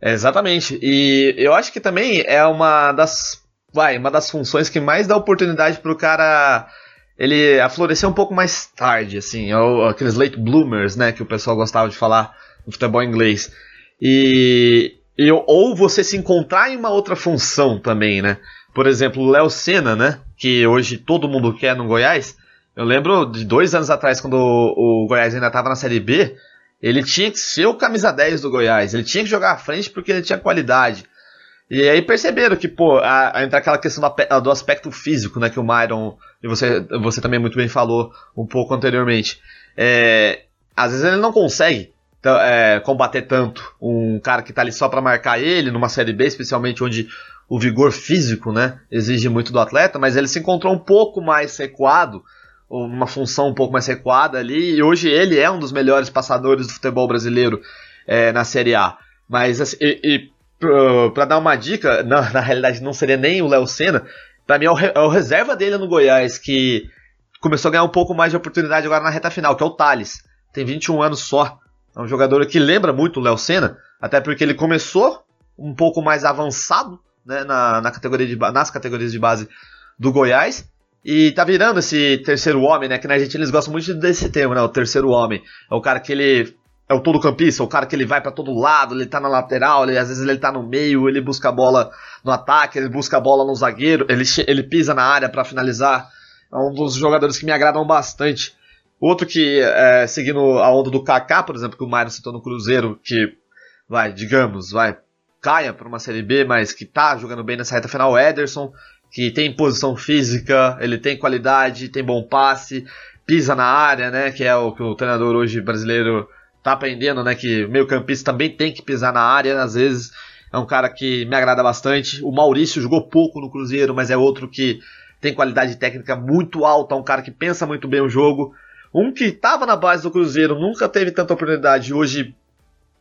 É, exatamente. E eu acho que também é uma das, vai, uma das funções que mais dá oportunidade para o cara ele aflorescer um pouco mais tarde, assim, ou, aqueles late bloomers, né, que o pessoal gostava de falar no futebol inglês. E, e ou você se encontrar em uma outra função também, né? Por exemplo, o Léo Senna, né, que hoje todo mundo quer no Goiás, Eu lembro de dois anos atrás, quando o, o Goiás ainda estava na Série B, ele tinha que ser o camisa 10 do Goiás, ele tinha que jogar à frente porque ele tinha qualidade. E aí perceberam que, pô, a, a entrar aquela questão do, do, aspecto físico, né, que o Myron, e você, você também muito bem falou um pouco anteriormente. É, às vezes ele não consegue é, combater tanto um cara que tá ali só para marcar ele, numa Série B, especialmente onde o vigor físico, né, exige muito do atleta, mas ele se encontrou um pouco mais recuado, uma função um pouco mais recuada ali, e hoje ele é um dos melhores passadores do futebol brasileiro é, na Série A. Mas, assim, e, e para dar uma dica, na, na, realidade não seria nem o Léo Senna, para mim é o, é o, reserva dele no Goiás, que começou a ganhar um pouco mais de oportunidade agora na reta final, que é o Thales. Tem 21 anos só. É um jogador que lembra muito o Léo Senna, até porque ele começou um pouco mais avançado né, na, na categoria de, nas categorias de base do Goiás. E tá virando esse terceiro homem, né? Que na Argentina eles gostam muito desse termo, né? O terceiro homem. É o cara que ele é o todo campista, o cara que ele vai para todo lado, ele tá na lateral, ele, às vezes ele tá no meio, ele busca a bola no ataque, ele busca a bola no zagueiro, ele, ele pisa na área para finalizar. É um dos jogadores que me agradam bastante. Outro que, é, seguindo a onda do Kaká, por exemplo, que o Mário citou no Cruzeiro, que vai, digamos, vai, caia para uma Série B, mas que tá jogando bem nessa reta final, o Ederson, que tem posição física, ele tem qualidade, tem bom passe, pisa na área, né, que é o que o treinador hoje brasileiro tá aprendendo, né, que meio campista também tem que pisar na área, às vezes é um cara que me agrada bastante. O Maurício jogou pouco no Cruzeiro, mas é outro que tem qualidade técnica muito alta, um cara que pensa muito bem o jogo. Um que estava na base do Cruzeiro, nunca teve tanta oportunidade, hoje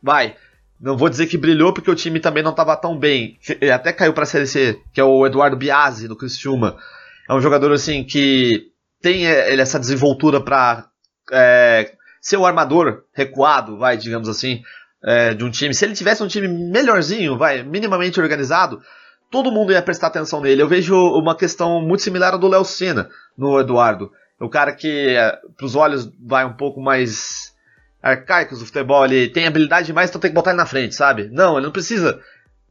vai. Não vou dizer que brilhou porque o time também não estava tão bem. Ele até caiu para a Série C, que é o Eduardo Biasi do Criciúma. É um jogador assim que tem é, essa desenvoltura para é, ser o armador recuado, vai, digamos assim, é, de um time. Se ele tivesse um time melhorzinho, vai, minimamente organizado, todo mundo ia prestar atenção nele. Eu vejo uma questão muito similar à do Léo Senna no Eduardo. O cara que, para os olhos, vai um pouco mais arcaicos do futebol, ele tem habilidade demais, então tem que botar ele na frente, sabe? Não, ele não precisa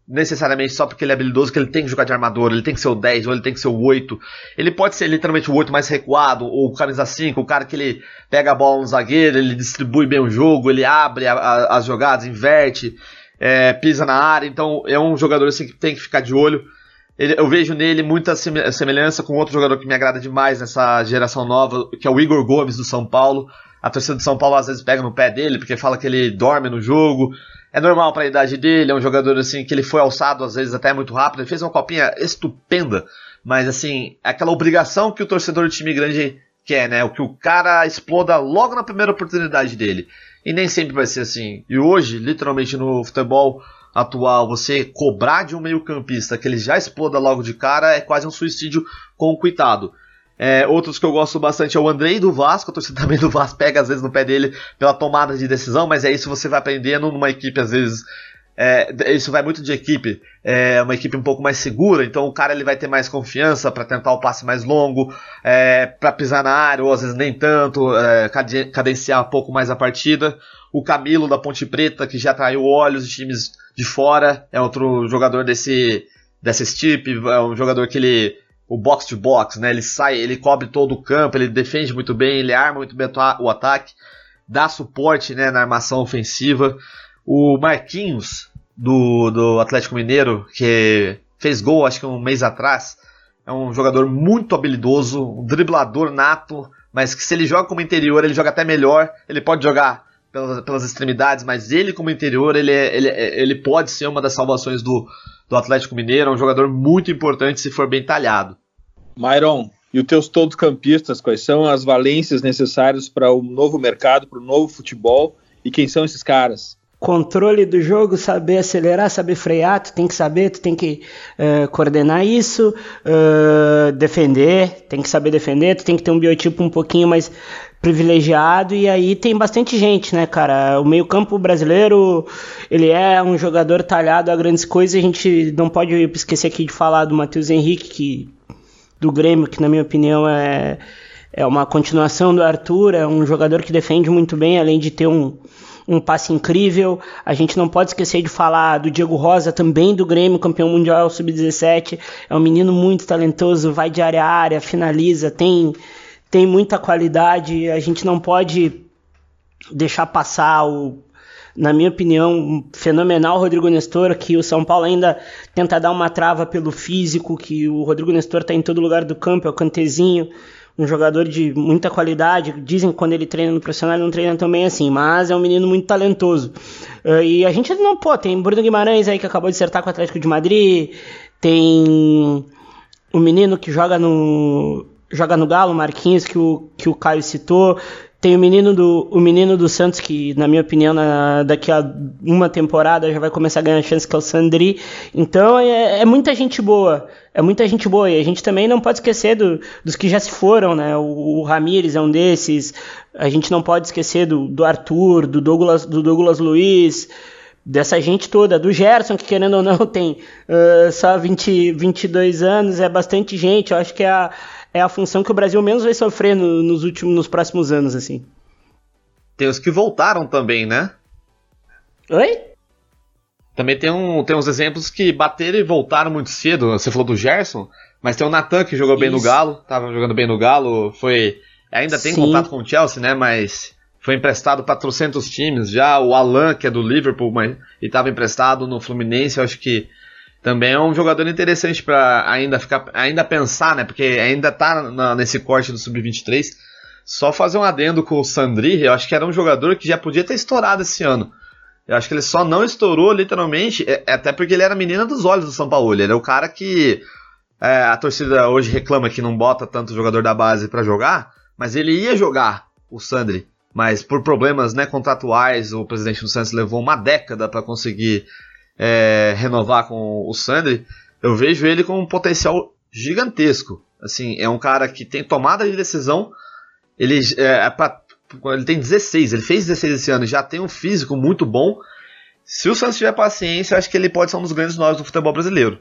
necessariamente só porque ele é habilidoso que ele tem que jogar de armador, ele tem que ser o 10 ou ele tem que ser o 8. Ele pode ser literalmente o 8 mais recuado, ou o camisa 5, o cara que ele pega a bola no zagueiro, ele distribui bem o jogo, ele abre a, a, as jogadas, inverte, é, pisa na área, então é um jogador assim que tem que ficar de olho. Ele, eu vejo nele muita semelhança com outro jogador que me agrada demais nessa geração nova, que é o Igor Gomes do São Paulo. A torcida do São Paulo às vezes pega no pé dele porque fala que ele dorme no jogo, é normal para a idade dele, é um jogador assim que ele foi alçado às vezes até muito rápido, ele fez uma copinha estupenda, mas assim, é aquela obrigação que o torcedor de time grande quer, né? O que o cara exploda logo na primeira oportunidade dele. E nem sempre vai ser assim. E hoje, literalmente no futebol atual, você cobrar de um meio-campista que ele já exploda logo de cara é quase um suicídio com o coitado. É, outros que eu gosto bastante é o Andrei do Vasco, a torcida também do Vasco pega às vezes no pé dele pela tomada de decisão, mas é isso você vai aprendendo numa equipe às vezes. É, isso vai muito de equipe, é uma equipe um pouco mais segura, então o cara ele vai ter mais confiança para tentar o passe mais longo, é, para pisar na área, ou às vezes nem tanto, é, cadenciar um pouco mais a partida. O Camilo da Ponte Preta, que já atraiu olhos de times de fora, é outro jogador desse, desse tipo, é um jogador que ele o box to box, né? Ele sai, ele cobre todo o campo, ele defende muito bem, ele arma muito bem o ataque, dá suporte, né, na armação ofensiva. O Marquinhos do, do Atlético Mineiro, que fez gol acho que um mês atrás, é um jogador muito habilidoso, um driblador nato, mas que se ele joga como interior, ele joga até melhor. Ele pode jogar pelas, pelas extremidades, mas ele como interior, ele, é, ele, é, ele pode ser uma das salvações do, do Atlético Mineiro, é um jogador muito importante se for bem talhado. Myron, e os teus todos campistas, quais são as valências necessárias para o novo mercado, para o novo futebol, e quem são esses caras? Controle do jogo, saber acelerar, saber frear, tu tem que saber, tu tem que uh, coordenar isso, uh, defender, tem que saber defender, tu tem que ter um biotipo um pouquinho mais privilegiado e aí tem bastante gente, né, cara? O meio-campo brasileiro, ele é um jogador talhado a grandes coisas, a gente não pode esquecer aqui de falar do Matheus Henrique, que do Grêmio, que na minha opinião é é uma continuação do Arthur, é um jogador que defende muito bem, além de ter um, um passe incrível. A gente não pode esquecer de falar do Diego Rosa, também do Grêmio, campeão mundial sub-17. É um menino muito talentoso, vai de área a área, finaliza, tem tem muita qualidade, a gente não pode deixar passar o, na minha opinião, fenomenal Rodrigo Nestor, que o São Paulo ainda tenta dar uma trava pelo físico, que o Rodrigo Nestor está em todo lugar do campo, é o cantezinho, um jogador de muita qualidade. Dizem que quando ele treina no profissional, ele não treina também assim, mas é um menino muito talentoso. Uh, e a gente não, pô, tem Bruno Guimarães aí que acabou de acertar com o Atlético de Madrid, tem o menino que joga no joga no Galo, Marquinhos, que o, que o Caio citou. Tem o menino do, o menino do Santos, que, na minha opinião, na, daqui a uma temporada já vai começar a ganhar chance, que é o Sandri. Então é, é, muita gente boa. É muita gente boa. E a gente também não pode esquecer do, dos que já se foram, né? O, o Ramires é um desses. A gente não pode esquecer do, do Arthur, do Douglas, do Douglas Luiz dessa gente toda, do Gerson, que querendo ou não tem uh, só 20, 22 anos, é bastante gente, eu acho que é a, é a função que o Brasil menos vai sofrer no, nos últimos, nos próximos anos, assim. Tem os que voltaram também, né? Oi? Também tem, um, tem uns exemplos que bateram e voltaram muito cedo. Você falou do Gerson, mas tem o Natan que jogou Isso. bem no Galo, tava jogando bem no Galo, foi. Ainda tem Sim. contato com o Chelsea, né? Mas foi emprestado para trocentos times já. O Alan, que é do Liverpool, mas e estava emprestado no Fluminense, eu acho que também é um jogador interessante para ainda ficar, ainda pensar, né? Porque ainda tá na, nesse corte do sub-23. Só fazer um adendo com o Sandri, eu acho que era um jogador que já podia ter estourado esse ano. Eu acho que ele só não estourou literalmente, é, é até porque ele era a menina dos olhos do São Paulo. Ele era o cara que é, a torcida hoje reclama que não bota tanto jogador da base para jogar, mas ele ia jogar o Sandri. Mas por problemas né, contratuais, o presidente do Santos levou uma década para conseguir é, renovar com o Sandri, eu vejo ele com um potencial gigantesco. Assim, é um cara que tem tomada de decisão. Ele, é, é pra, ele tem 16, ele fez 16 esse ano, já tem um físico muito bom. Se o Santos tiver paciência, acho que ele pode ser um dos grandes nós do futebol brasileiro.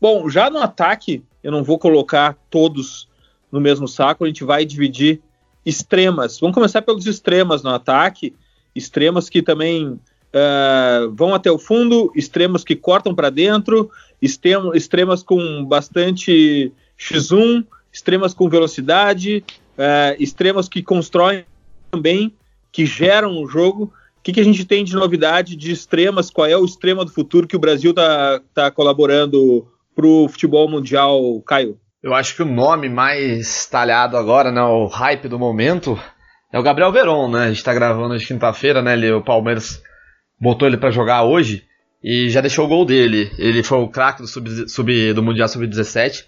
Bom, já no ataque, eu não vou colocar todos no mesmo saco, a gente vai dividir extremas. Vamos começar pelos extremas no ataque, extremas que também uh, vão até o fundo, extremos que cortam para dentro, extremas com bastante X1, extremas com velocidade, uh, extremas que constroem também, que geram o jogo. O que, que, a gente tem de novidade de extremas? Qual é o extrema do futuro que o Brasil está tá colaborando para o futebol mundial, Caio? Eu acho que o nome mais talhado agora, né, o hype do momento, é o Gabriel Veron, né? A gente tá gravando de quinta-feira, né? Ele, o Palmeiras botou ele para jogar hoje e já deixou o gol dele. Ele foi o craque do, sub, sub, do Mundial Sub-17.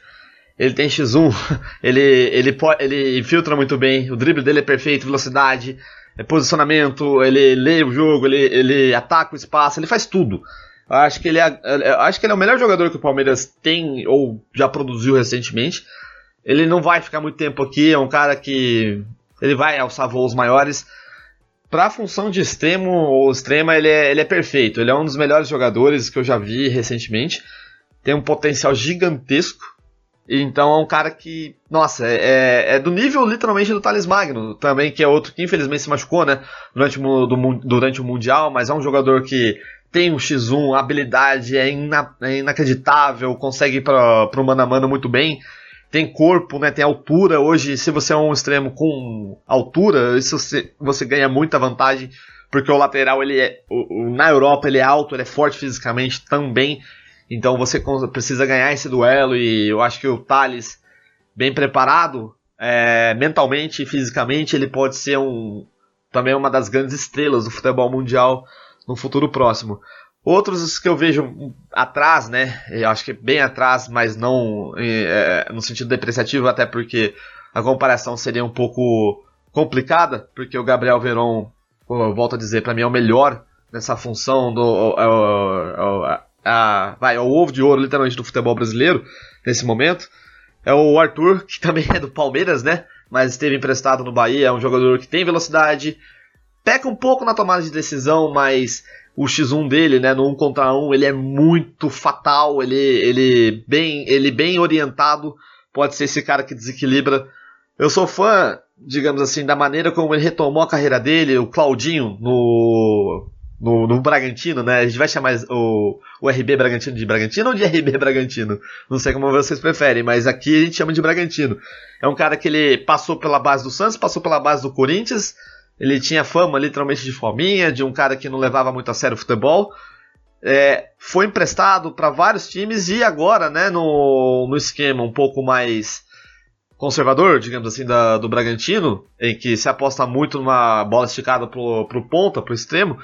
Ele tem X1, ele, ele, ele infiltra muito bem, o drible dele é perfeito, velocidade, é posicionamento, ele lê o jogo, ele, ele ataca o espaço, ele faz tudo. Eu acho que ele é, acho que ele é o melhor jogador que o Palmeiras tem ou já produziu recentemente. Ele não vai ficar muito tempo aqui, é um cara que ele vai alçar voos maiores para a função de extremo ou extrema, ele é, ele é perfeito. Ele é um dos melhores jogadores que eu já vi recentemente. Tem um potencial gigantesco. Então é um cara que, nossa, é, é, é do nível literalmente do Thales Magno, também, que é outro que infelizmente se machucou, né, durante o, do, durante o Mundial, mas é um jogador que tem um X1, a habilidade é, ina, é inacreditável, consegue ir para o mano a mano muito bem tem corpo, né, tem altura. Hoje, se você é um extremo com altura, isso você, você ganha muita vantagem, porque o lateral ele é o, o, na Europa ele é alto, ele é forte fisicamente também. Então você precisa ganhar esse duelo e eu acho que o Thales, bem preparado, é, mentalmente e fisicamente, ele pode ser um também uma das grandes estrelas do futebol mundial no futuro próximo. Outros que eu vejo atrás, né? Eu acho que bem atrás, mas não é, no sentido depreciativo, até porque a comparação seria um pouco complicada, porque o Gabriel Veron, eu volto a dizer, para mim é o melhor nessa função do. É, é, a, vai, é o ovo de ouro, literalmente, do futebol brasileiro, nesse momento. É o Arthur, que também é do Palmeiras, né? Mas esteve emprestado no Bahia, é um jogador que tem velocidade, peca um pouco na tomada de decisão, mas o X1 dele, né, no 1 contra 1, ele é muito fatal, ele, ele, bem, ele bem orientado, pode ser esse cara que desequilibra. Eu sou fã, digamos assim, da maneira como ele retomou a carreira dele, o Claudinho, no, no, no, Bragantino, né? A gente vai chamar o, o RB Bragantino de Bragantino ou de RB Bragantino? Não sei como vocês preferem, mas aqui a gente chama de Bragantino. É um cara que ele passou pela base do Santos, passou pela base do Corinthians, ele tinha fama literalmente de fominha, de um cara que não levava muito a sério o futebol. É, foi emprestado para vários times e agora, né, no, no esquema um pouco mais conservador, digamos assim, da, do Bragantino, em que se aposta muito numa bola esticada pro, pro ponta, pro extremo,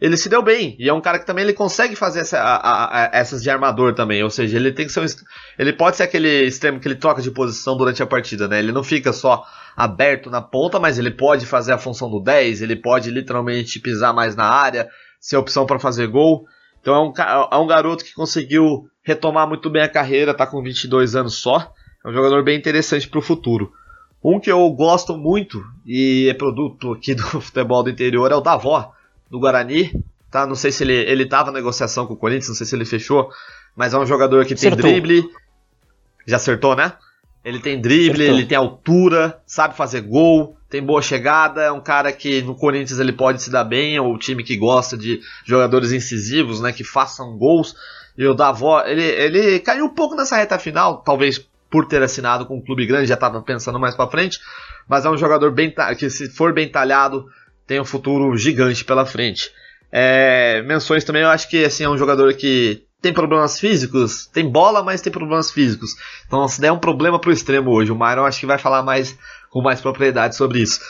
ele se deu bem. E é um cara que também ele consegue fazer essa, a, a, essas de armador também. Ou seja, ele tem que ser um, Ele pode ser aquele extremo que ele troca de posição durante a partida, né? Ele não fica só aberto na ponta, mas ele pode fazer a função do 10, ele pode literalmente pisar mais na área, ser opção para fazer gol. Então é um, é um garoto que conseguiu retomar muito bem a carreira, tá com 22 anos só. É um jogador bem interessante para o futuro. Um que eu gosto muito e é produto aqui do futebol do interior é o Davó do Guarani, tá? Não sei se ele, ele tava na negociação com o Corinthians, não sei se ele fechou, mas é um jogador que tem acertou. drible. Já acertou, né? Ele tem drible, acertou. ele tem altura, sabe fazer gol, tem boa chegada, é um cara que no Corinthians ele pode se dar bem, é o time que gosta de jogadores incisivos, né, que façam gols. E o Davó, ele, ele caiu um pouco nessa reta final, talvez por ter assinado com um clube grande, já estava pensando mais para frente, mas é um jogador bem que se for bem talhado, tem um futuro gigante pela frente. É, menções também, eu acho que assim, é um jogador que tem problemas físicos, tem bola, mas tem problemas físicos. Então, se der um problema pro extremo hoje, o Myron acho que vai falar mais com mais propriedade sobre isso.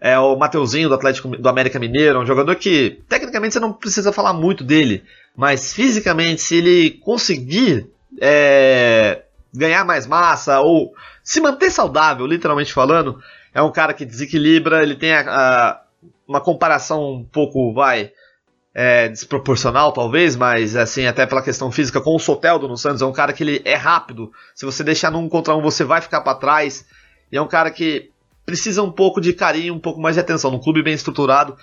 É o Mateuzinho do Atlético do América Mineiro, um jogador que tecnicamente você não precisa falar muito dele, mas fisicamente, se ele conseguir é, ganhar mais massa ou se manter saudável, literalmente falando, é um cara que desequilibra, ele tem a, a uma comparação um pouco, vai, é, desproporcional talvez, mas assim, até pela questão física, com o Soteldo no Santos, é um cara que ele é rápido. Se você deixar num contra um, você vai ficar para trás. E é um cara que precisa um pouco de carinho, um pouco mais de atenção. Num clube bem estruturado,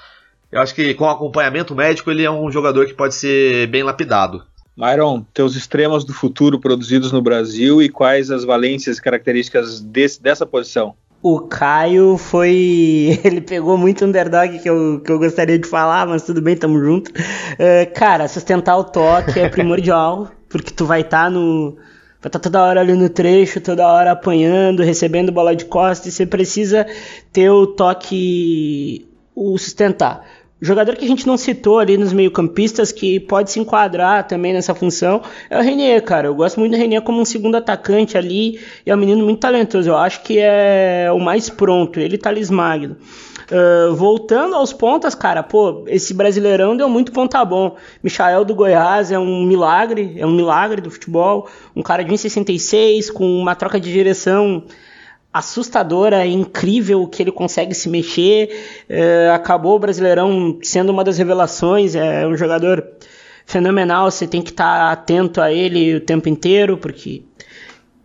eu acho que com acompanhamento médico, ele é um jogador que pode ser bem lapidado. Myron, teus extremos do futuro produzidos no Brasil e quais as valências e características desse, dessa posição? O Caio foi. Ele pegou muito underdog que eu, que eu gostaria de falar, mas tudo bem, tamo junto. Uh, cara, sustentar o toque é primordial, porque tu vai estar tá no. Vai estar tá toda hora ali no trecho, toda hora apanhando, recebendo bola de costas, e você precisa ter o toque. o sustentar. Jogador que a gente não citou ali nos meio-campistas que pode se enquadrar também nessa função é o Renier, cara. Eu gosto muito do Renier como um segundo atacante ali e é um menino muito talentoso. Eu acho que é o mais pronto, ele tá Magno. Uh, voltando aos pontas, cara, pô, esse brasileirão deu muito ponta bom. Michael do Goiás é um milagre, é um milagre do futebol. Um cara de 1,66 com uma troca de direção assustadora, é incrível que ele consegue se mexer. É, acabou o Brasileirão sendo uma das revelações, é um jogador fenomenal, você tem que estar tá atento a ele o tempo inteiro, porque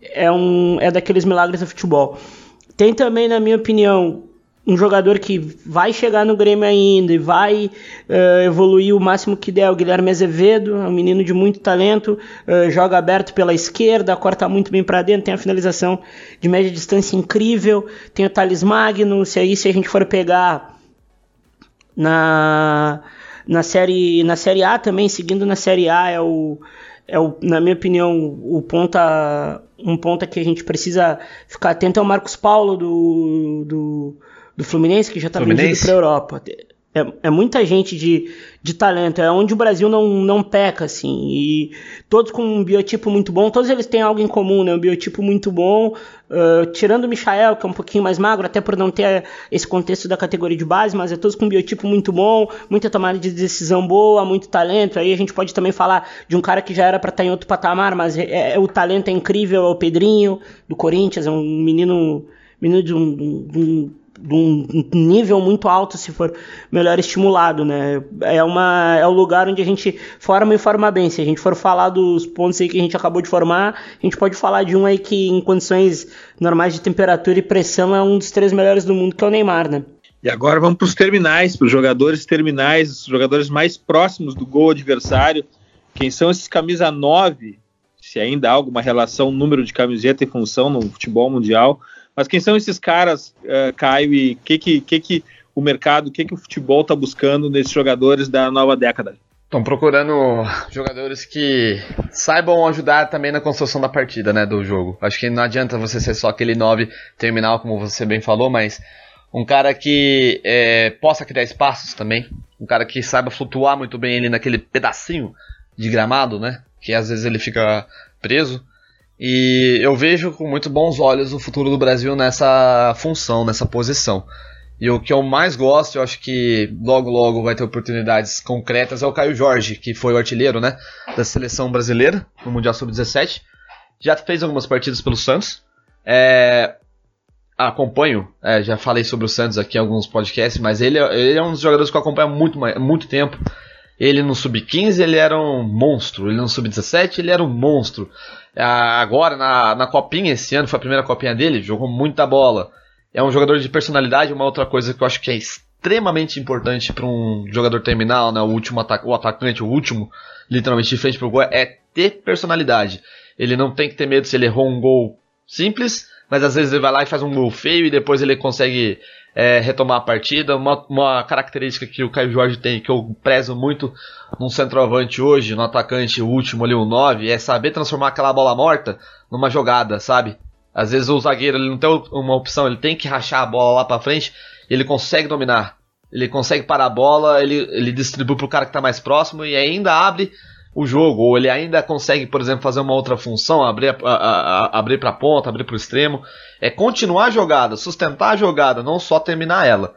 é, um, é daqueles milagres do futebol. Tem também, na minha opinião, um jogador que vai chegar no Grêmio ainda e vai uh, evoluir o máximo que der, o Guilherme Azevedo, é um menino de muito talento, uh, joga aberto pela esquerda, corta muito bem para dentro, tem a finalização de média distância incrível, tem o Thales Magno, se aí se a gente for pegar na, na, série, na série A também, seguindo na série A, é o, é o, na minha opinião, o ponta, um ponta que a gente precisa ficar atento é o Marcos Paulo do, do do Fluminense, que já está vendido para a Europa. É, é, muita gente de, de talento, é onde o Brasil não, não peca, assim, e todos com um biotipo muito bom, todos eles têm algo em comum, né, um biotipo muito bom, uh, tirando o Michael, que é um pouquinho mais magro, até por não ter esse contexto da categoria de base, mas é todos com um biotipo muito bom, muita tomada de decisão boa, muito talento, aí a gente pode também falar de um cara que já era para estar tá em outro patamar, mas é, é, o talento é incrível, é o Pedrinho, do Corinthians, é um menino, menino de um, de um de um nível muito alto se for melhor estimulado, né? É, uma, é o lugar onde a gente forma e forma bem. Se a gente for falar dos pontos aí que a gente acabou de formar, a gente pode falar de um aí que em condições normais de temperatura e pressão é um dos três melhores do mundo, que é o Neymar, né? E agora vamos para os terminais, para os jogadores terminais, os jogadores mais próximos do gol adversário. Quem são esses camisa 9? Se ainda há alguma relação, número de camiseta e função no futebol mundial mas quem são esses caras, uh, Caio, e que, que, que, que o mercado, o que, que o futebol está buscando nesses jogadores da nova década? Estão procurando jogadores que saibam ajudar também na construção da partida, né, do jogo. Acho que não adianta você ser só aquele 9 terminal, como você bem falou, mas um cara que é, possa criar espaços também, um cara que saiba flutuar muito bem ali naquele pedacinho de gramado, né, que às vezes ele fica preso. E eu vejo com muito bons olhos o futuro do Brasil nessa função, nessa posição. E o que eu mais gosto, eu acho que logo logo vai ter oportunidades concretas, é o Caio Jorge, que foi o artilheiro né, da seleção brasileira no Mundial Sub-17. Já fez algumas partidas pelo Santos. É, acompanho, é, já falei sobre o Santos aqui em alguns podcasts, mas ele, é, ele é um dos jogadores que eu acompanho há muito, muito tempo. Ele no Sub-15 ele era um monstro, ele no Sub-17 ele era um monstro. Agora na, na Copinha esse ano, foi a primeira Copinha dele, jogou muita bola é um jogador de personalidade, uma outra coisa que eu acho que é extremamente importante para um jogador terminal, né, o último ataca o atacante, o último, literalmente de frente pro gol, é ter personalidade. Ele não tem que ter medo se ele errou um gol simples, mas às vezes ele vai lá e faz um gol feio e depois ele consegue é, retomar a partida. Uma, uma, característica que o Caio Jorge tem, que eu prezo muito num centroavante hoje, no atacante último ali, o 9, é saber transformar aquela bola morta numa jogada, sabe? Às vezes o zagueiro ele não tem uma opção, ele tem que rachar a bola lá para frente, e ele consegue dominar. Ele consegue parar a bola, ele, ele distribui pro cara que tá mais próximo e ainda abre o jogo, ou ele ainda consegue, por exemplo, fazer uma outra função, abrir, a, a, a, abrir pra ponta, abrir pro extremo. É continuar a jogada, sustentar a jogada, não só terminar ela.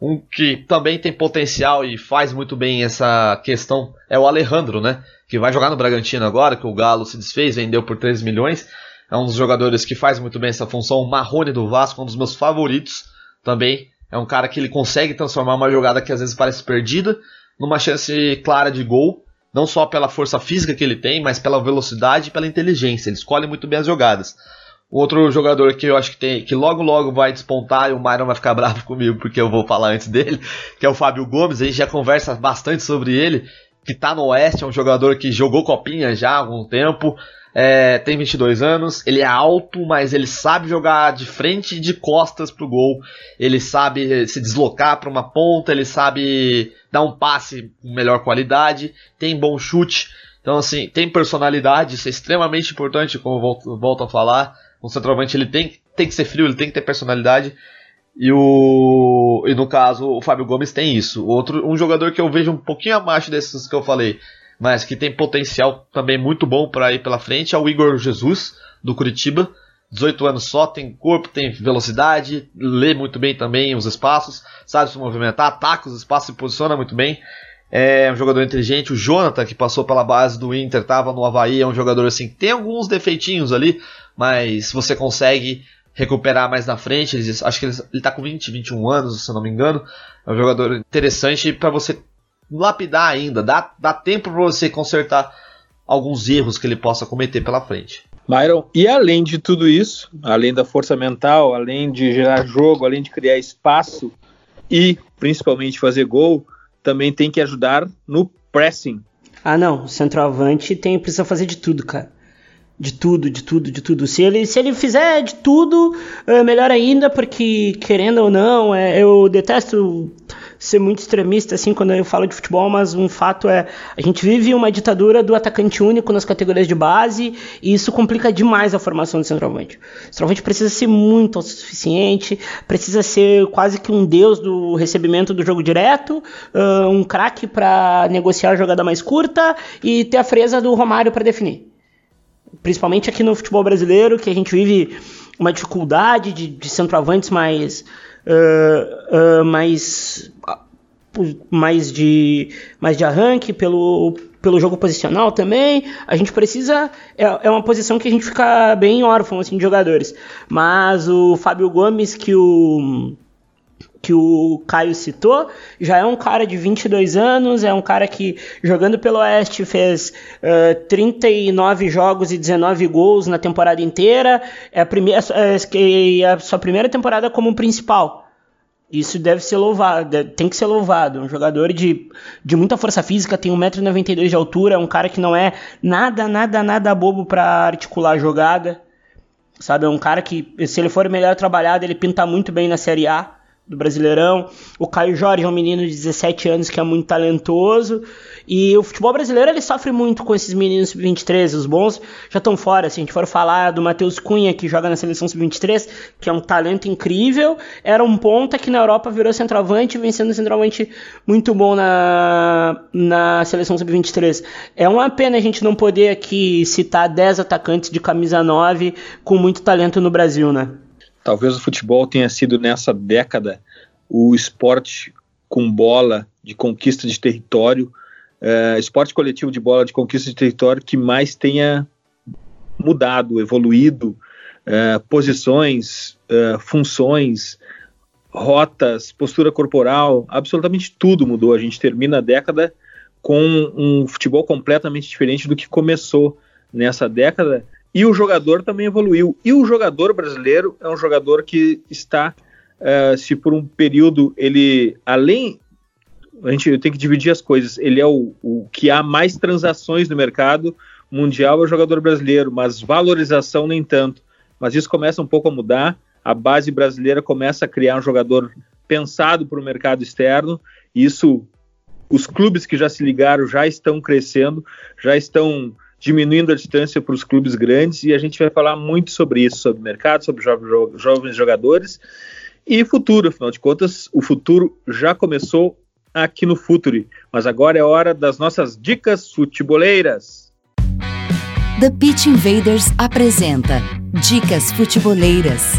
Um que também tem potencial e faz muito bem essa questão é o Alejandro, né? Que vai jogar no Bragantino agora, que o Galo se desfez, vendeu por 3 milhões é um dos jogadores que faz muito bem essa função. O Marrone do Vasco, um dos meus favoritos também. É um cara que ele consegue transformar uma jogada que às vezes parece perdida numa chance clara de gol. Não só pela força física que ele tem, mas pela velocidade e pela inteligência. Ele escolhe muito bem as jogadas. Outro jogador que eu acho que tem, que logo logo vai despontar e o Myron vai ficar bravo comigo porque eu vou falar antes dele, que é o Fábio Gomes. A gente já conversa bastante sobre ele, que está no Oeste, é um jogador que jogou copinha já há algum tempo, é, tem 22 anos, ele é alto, mas ele sabe jogar de frente e de costas pro gol. Ele sabe se deslocar para uma ponta, ele sabe dar um passe com melhor qualidade, tem bom chute. Então, assim, tem personalidade, isso é extremamente importante, como eu volto, volto a falar. Um centroavante ele tem, tem que ser frio, ele tem que ter personalidade. E, o, e no caso, o Fábio Gomes tem isso. Outro, um jogador que eu vejo um pouquinho abaixo desses que eu falei, mas que tem potencial também muito bom para ir pela frente, é o Igor Jesus, do Curitiba. 18 anos só, tem corpo, tem velocidade, lê muito bem também os espaços, sabe se movimentar, ataca os espaços, se posiciona muito bem. É um jogador inteligente. O Jonathan, que passou pela base do Inter, estava no Havaí, é um jogador assim, tem alguns defeitinhos ali, mas você consegue recuperar mais na frente. Acho que ele, está com 20, 21 anos, se não me engano. É um jogador interessante para você lapidar ainda, dá, dá tempo para você consertar alguns erros que ele possa cometer pela frente. Myron, e além de tudo isso, além da força mental, além de gerar jogo, além de criar espaço e principalmente fazer gol, também tem que ajudar no pressing. Ah, não, o centroavante tem precisa fazer de tudo, cara. De tudo, de tudo, de tudo. Se ele, se ele fizer de tudo, é melhor ainda, porque querendo ou não, é, eu detesto ser muito extremista assim quando eu falo de futebol, mas um fato é a gente vive uma ditadura do atacante único nas categorias de base e isso complica demais a formação do centroavante. O centroavante precisa ser muito autossuficiente, precisa ser quase que um deus do recebimento do jogo direto, uh, um craque para negociar a jogada mais curta e ter a fresa do Romário para definir. Principalmente aqui no futebol brasileiro, que a gente vive uma dificuldade de, de centroavantes mais uh, mais, mais, de, mais de arranque, pelo, pelo jogo posicional também. A gente precisa. É, é uma posição que a gente fica bem órfão assim, de jogadores. Mas o Fábio Gomes, que o que o Caio citou, já é um cara de 22 anos, é um cara que jogando pelo Oeste fez uh, 39 jogos e 19 gols na temporada inteira, é a, primeira, é, é a sua primeira temporada como principal. Isso deve ser louvado, tem que ser louvado. Um jogador de, de muita força física, tem 1,92m de altura, é um cara que não é nada, nada, nada bobo para articular a jogada. Sabe, é um cara que, se ele for melhor trabalhado, ele pinta muito bem na Série A do Brasileirão. O Caio Jorge é um menino de 17 anos que é muito talentoso. E o futebol brasileiro ele sofre muito com esses meninos sub-23. Os bons já estão fora. Se a gente for falar do Matheus Cunha, que joga na seleção sub-23, que é um talento incrível, era um ponta que na Europa virou centroavante, vem sendo centroavante muito bom na, na seleção sub-23. É uma pena a gente não poder aqui citar 10 atacantes de camisa 9 com muito talento no Brasil, né? Talvez o futebol tenha sido nessa década o esporte com bola de conquista de território uh, esporte coletivo de bola de conquista de território que mais tenha mudado, evoluído, uh, posições, uh, funções, rotas, postura corporal, absolutamente tudo mudou. A gente termina a década com um futebol completamente diferente do que começou nessa década. E o jogador também evoluiu. E o jogador brasileiro é um jogador que está, uh, se por um período ele, além a gente tem que dividir as coisas. Ele é o, o que há mais transações no mercado mundial é o jogador brasileiro, mas valorização nem tanto. Mas isso começa um pouco a mudar. A base brasileira começa a criar um jogador pensado para o mercado externo. Isso, os clubes que já se ligaram já estão crescendo, já estão diminuindo a distância para os clubes grandes e a gente vai falar muito sobre isso, sobre mercado, sobre jo jovens jogadores e futuro. Afinal de contas, o futuro já começou aqui no Futuri. Mas agora é hora das nossas dicas futeboleiras. The Pitch Invaders apresenta Dicas Futeboleiras.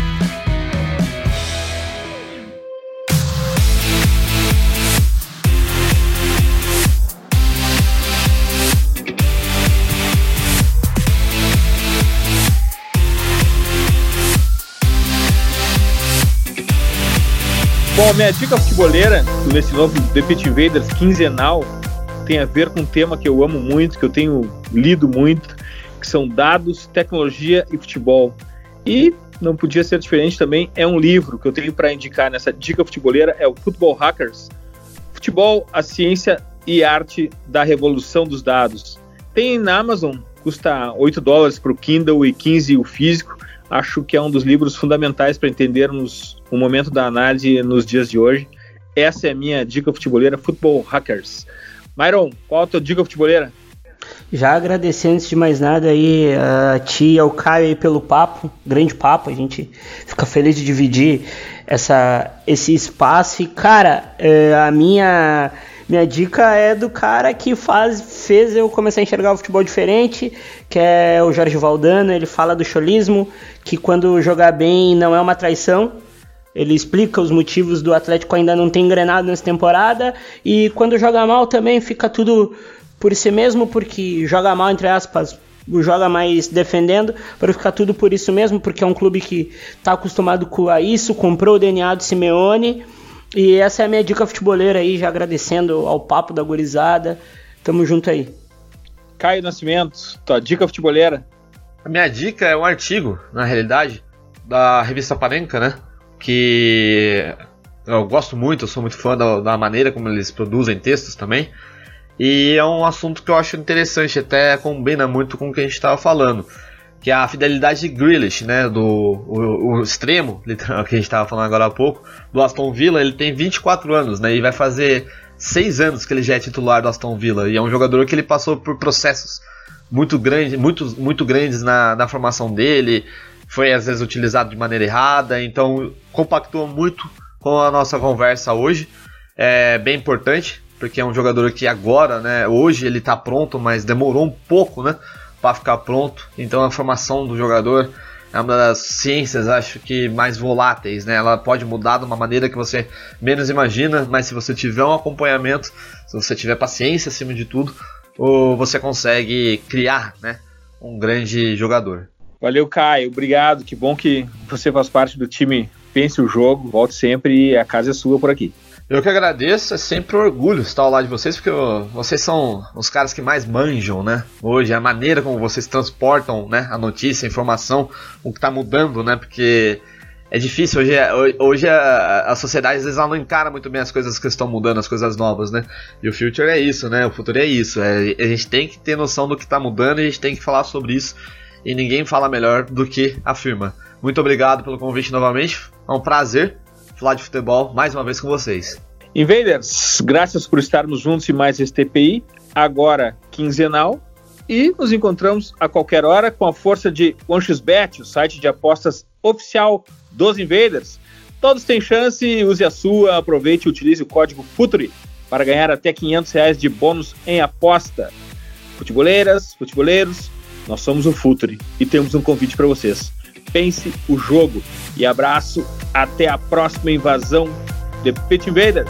Bom, minha dica futeboleira nesse novo The Pit Invaders quinzenal tem a ver com um tema que eu amo muito, que eu tenho lido muito, que são dados, tecnologia e futebol. E não podia ser diferente também, é um livro que eu tenho para indicar nessa dica futeboleira, é o Football Hackers. Futebol, a ciência e arte da revolução dos dados. Tem na Amazon, custa 8 dólares para o Kindle e 15 o físico acho que é um dos livros fundamentais para entendermos o momento da análise nos dias de hoje. Essa é a minha dica futeboleira, Football Hackers. Myron, qual a tua dica futeboleira? Já agradecendo antes de mais nada aí a ti e ao Caio aí pelo papo, grande papo, a gente fica feliz de dividir essa, esse espaço. E cara, é, a minha minha dica é do cara que faz, fez eu começar a enxergar o futebol diferente, que é o Jorge Valdano. Ele fala do cholismo, que quando jogar bem não é uma traição. Ele explica os motivos do Atlético ainda não ter engrenado nessa temporada. E quando joga mal também fica tudo por si mesmo, porque joga mal, entre aspas, joga mais defendendo, para ficar tudo por isso mesmo, porque é um clube que está acostumado com isso, comprou o DNA do Simeone e essa é a minha dica futeboleira aí, já agradecendo ao papo da gurizada. Tamo junto aí. Caio Nascimento, tua dica futeboleira. A minha dica é um artigo, na realidade, da revista Panenka, né? Que eu gosto muito, eu sou muito fã da, da maneira como eles produzem textos também. E é um assunto que eu acho interessante, até combina muito com o que a gente estava falando que é a fidelidade de Grealish, né, do o, o extremo, literal, que a gente estava falando agora há pouco, do Aston Villa, ele tem 24 anos, né, e vai fazer 6 anos que ele já é titular do Aston Villa, e é um jogador que ele passou por processos muito grandes, muito, muito grandes na, na formação dele, foi às vezes utilizado de maneira errada, então compactou muito com a nossa conversa hoje, é bem importante, porque é um jogador que agora, né, hoje ele está pronto, mas demorou um pouco, né, para ficar pronto. Então a formação do jogador é uma das ciências, acho que mais voláteis, né? Ela pode mudar de uma maneira que você menos imagina, mas se você tiver um acompanhamento, se você tiver paciência acima de tudo, você consegue criar, né, um grande jogador. Valeu, Caio. Obrigado. Que bom que você faz parte do time Pense o Jogo. Volte sempre e a casa é sua por aqui. Eu que agradeço, é sempre um orgulho estar ao lado de vocês, porque vocês são os caras que mais manjam, né? Hoje, a maneira como vocês transportam né, a notícia, a informação, o que está mudando, né? Porque é difícil, hoje, é, hoje a, a, sociedade às vezes ela não encara muito bem as coisas que estão mudando, as coisas novas, né? E o future é isso, né? O futuro é isso. É, a gente tem que ter noção do que está mudando e a gente tem que falar sobre isso. E ninguém fala melhor do que a firma. Muito obrigado pelo convite novamente, é um prazer falar de futebol mais uma vez com vocês. Invaders, graças por estarmos juntos em mais esse TPI, agora quinzenal, e nos encontramos a qualquer hora com a força de OneXBet, o site de apostas oficial dos Invaders. Todos têm chance, use a sua, aproveite e utilize o código FUTURI para ganhar até 500 reais de bônus em aposta. Futeboleiras, futeboleiros, nós somos o Futuri e temos um convite para vocês. Pense o jogo e abraço até a próxima invasão de Pit Invaders.